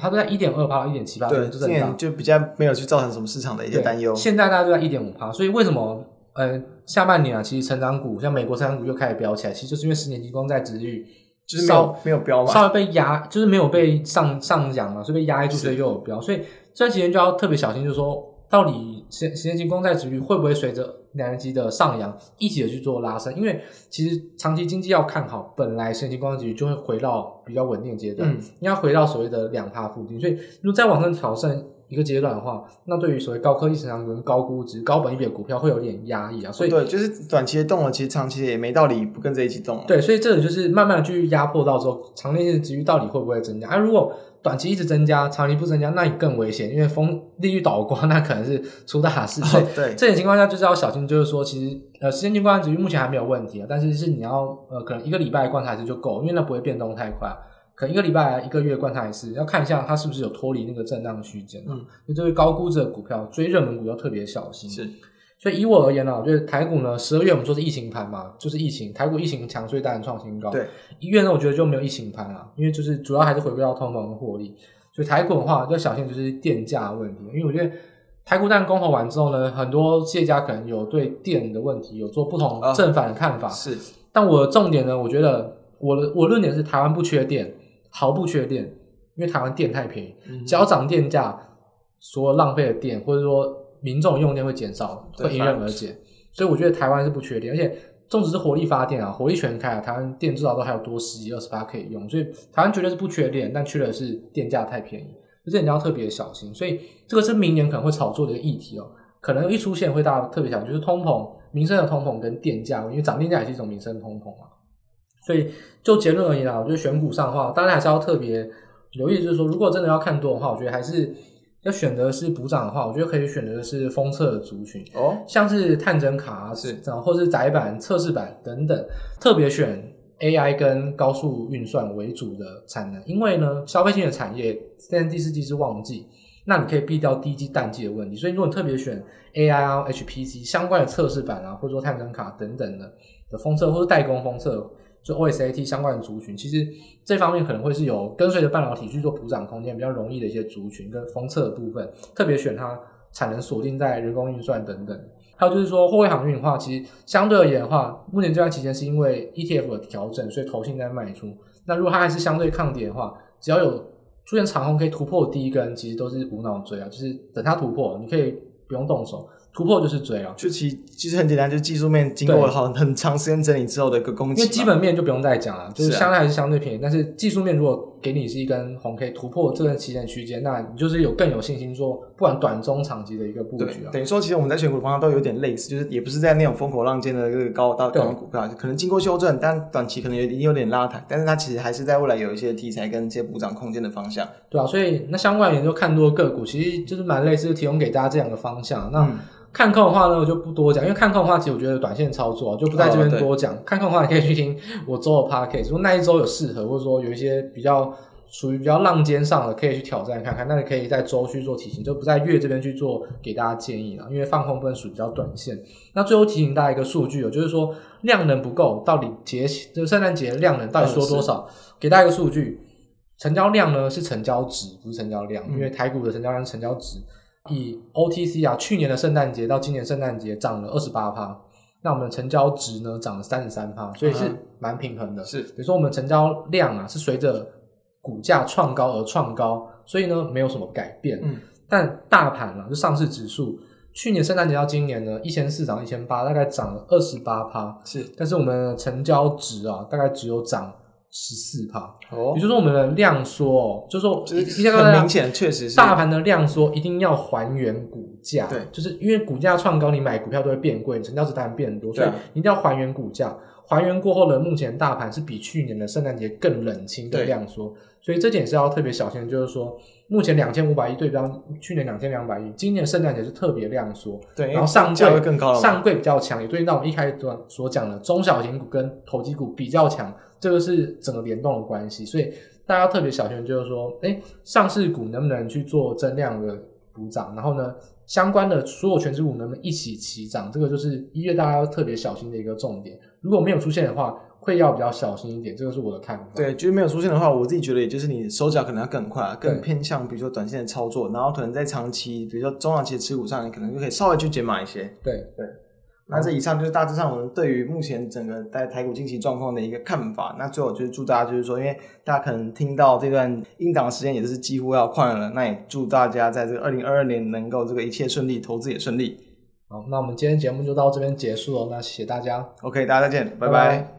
它都在一点二趴、一点七趴，对，今年就比较没有去造成什么市场的一些担忧。现在大家都在一点五趴，所以为什么呃下半年啊，其实成长股像美国成长股又开始飙起来，其实就是因为十年期公债值率。就是稍没有飙嘛，稍微被压，就是没有被上上扬嘛，所以被压抑住，所以又有飙。所以这段时间就要特别小心，就是说，到底十十年期公债值率会不会随着两年期的上扬一起的去做拉升？因为其实长期经济要看好，本来十年期公债值率就会回到比较稳定的阶段，应该、嗯、回到所谓的两帕附近。所以如果再往上调升。一个阶段的话，那对于所谓高科技成长、跟高估值、高本益比的股票会有点压抑啊。所以对，就是短期的动了，其实长期也没道理不跟着一起动。对，所以这个就是慢慢的去压迫到之后，长期的值率到底会不会增加？而、啊、如果短期一直增加，长期不增加，那你更危险，因为风利率倒挂，那可能是出大事。所以、哦、对，这种情况下就是要小心，就是说，其实呃，十年期公债殖率目前还没有问题啊，但是是你要呃，可能一个礼拜观察一次就够，因为那不会变动太快。可能一个礼拜、一个月观察一次，要看一下它是不是有脱离那个震荡区间。嗯，就这位高估值的股票，追热门股要特别小心。是，所以以我而言呢，我觉得台股呢，十二月我们说是疫情盘嘛，就是疫情，台股疫情强，所以当然创新高。对，一月呢，我觉得就没有疫情盘啊，因为就是主要还是回归到通膨跟获利。所以台股的话，要小心就是电价的问题，因为我觉得台股但公投完之后呢，很多企业家可能有对电的问题有做不同正反的看法。哦、是，但我的重点呢，我觉得我的我论点是台湾不缺电。毫不缺电，因为台湾电太便宜，只要涨电价，所有浪费的电或者说民众用电会减少，会迎刃而解。所以我觉得台湾是不缺电，而且纵使是火力发电啊，火力全开啊，台湾电至少都还有多十几二十八可以用。所以台湾绝对是不缺电，但缺的是电价太便宜，这你要特别小心。所以这个是明年可能会炒作的一个议题哦，可能一出现会大家特别想，就是通膨、民生的通膨跟电价，因为涨电价也是一种民生通膨嘛。所以，就结论而言啊，我觉得选股上的话，大家还是要特别留意，就是说，如果真的要看多的话，我觉得还是要选择是补涨的话，我觉得可以选择的是封测的族群哦，像是探针卡啊是然后，或者是载板、测试板等等，特别选 AI 跟高速运算为主的产能，因为呢，消费性的产业现在第四季是旺季，那你可以避掉第一季淡季的问题。所以，如果你特别选 AI 啊、HPC 相关的测试板啊，或者说探针卡等等的的封测，或者代工封测。就 OSAT 相关的族群，其实这方面可能会是有跟随着半导体去做补涨空间比较容易的一些族群跟封测的部分，特别选它产能锁定在人工运算等等。还有就是说货柜航运的话，其实相对而言的话，目前这段期间是因为 ETF 的调整，所以投信在卖出。那如果它还是相对抗跌的话，只要有出现长红可以突破第一根，其实都是无脑追啊，就是等它突破，你可以不用动手。突破就是追啊，就其其实很简单，就是技术面经过了好很长时间整理之后的一个攻击。因为基本面就不用再讲了，就是相对还是相对便宜，是啊、但是技术面如果给你是一根红 K 突破这个期间区间，那你就是有更有信心说，不管短中长期的一个布局啊。等于说，其实我们在选股方向都有点类似，就是也不是在那种风口浪尖的这个高到高股票，可能经过修正，但短期可能有点有点拉抬，但是它其实还是在未来有一些题材跟一些补涨空间的方向。对啊，所以那相关研究看多个股，其实就是蛮类似，提供给大家这样的方向。那。嗯看空的话呢，我就不多讲，因为看空的话，其实我觉得短线操作啊，就不在这边多讲。哦、看空的话，你可以去听我周的 podcast，说那一周有适合，或者说有一些比较属于比较浪尖上的，可以去挑战看看。那你可以在周去做提醒，就不在月这边去做给大家建议了，因为放空分属于比较短线。那最后提醒大家一个数据哦，就是说量能不够，到底节就是圣诞节量能到底说多少？给大家一个数据。成交量呢是成交值，不是成交量，嗯、因为台股的成交量是成交值。以 OTC 啊，去年的圣诞节到今年圣诞节涨了二十八趴，那我们的成交值呢涨了三十三趴，所以是蛮平衡的。是，比如说我们成交量啊是随着股价创高而创高，所以呢没有什么改变。嗯，但大盘啊，就上市指数，去年圣诞节到今年呢一千四涨一千八，大概涨了二十八趴。是，但是我们的成交值啊，大概只有涨。十四趴，哦，也就是说我们的量缩，就是说，就是很明显，确实是。大盘的量缩，一定要还原股价，对，就是因为股价创高，你买股票都会变贵，成交值当然变多，所以一定要还原股价，还原过后的目前大盘是比去年的圣诞节更冷清更量缩，所以这点是要特别小心，就是说。目前两千五百亿对标去年两千两百亿，今年圣诞节是特别量缩，对，然后上柜更高，上柜比较强，也对应到我们一开始所讲的中小型股跟投机股比较强，这个是整个联动的关系，所以大家特别小心，就是说，哎，上市股能不能去做增量的补涨，然后呢，相关的所有全职股能不能一起齐涨，这个就是一月大家要特别小心的一个重点，如果没有出现的话。会要比较小心一点，这个是我的看法。对，就是没有出现的话，我自己觉得，也就是你手脚可能要更快，更偏向比如说短线的操作，然后可能在长期，比如说中长期的持股上，你可能就可以稍微去减码一些。对对。那这以上就是大致上我们对于目前整个在台股近期状况的一个看法。那最后就是祝大家，就是说，因为大家可能听到这段音档的时间也是几乎要快了，那也祝大家在这个二零二二年能够这个一切顺利，投资也顺利。好，那我们今天节目就到这边结束了，那谢谢大家。OK，大家再见，拜拜。拜拜。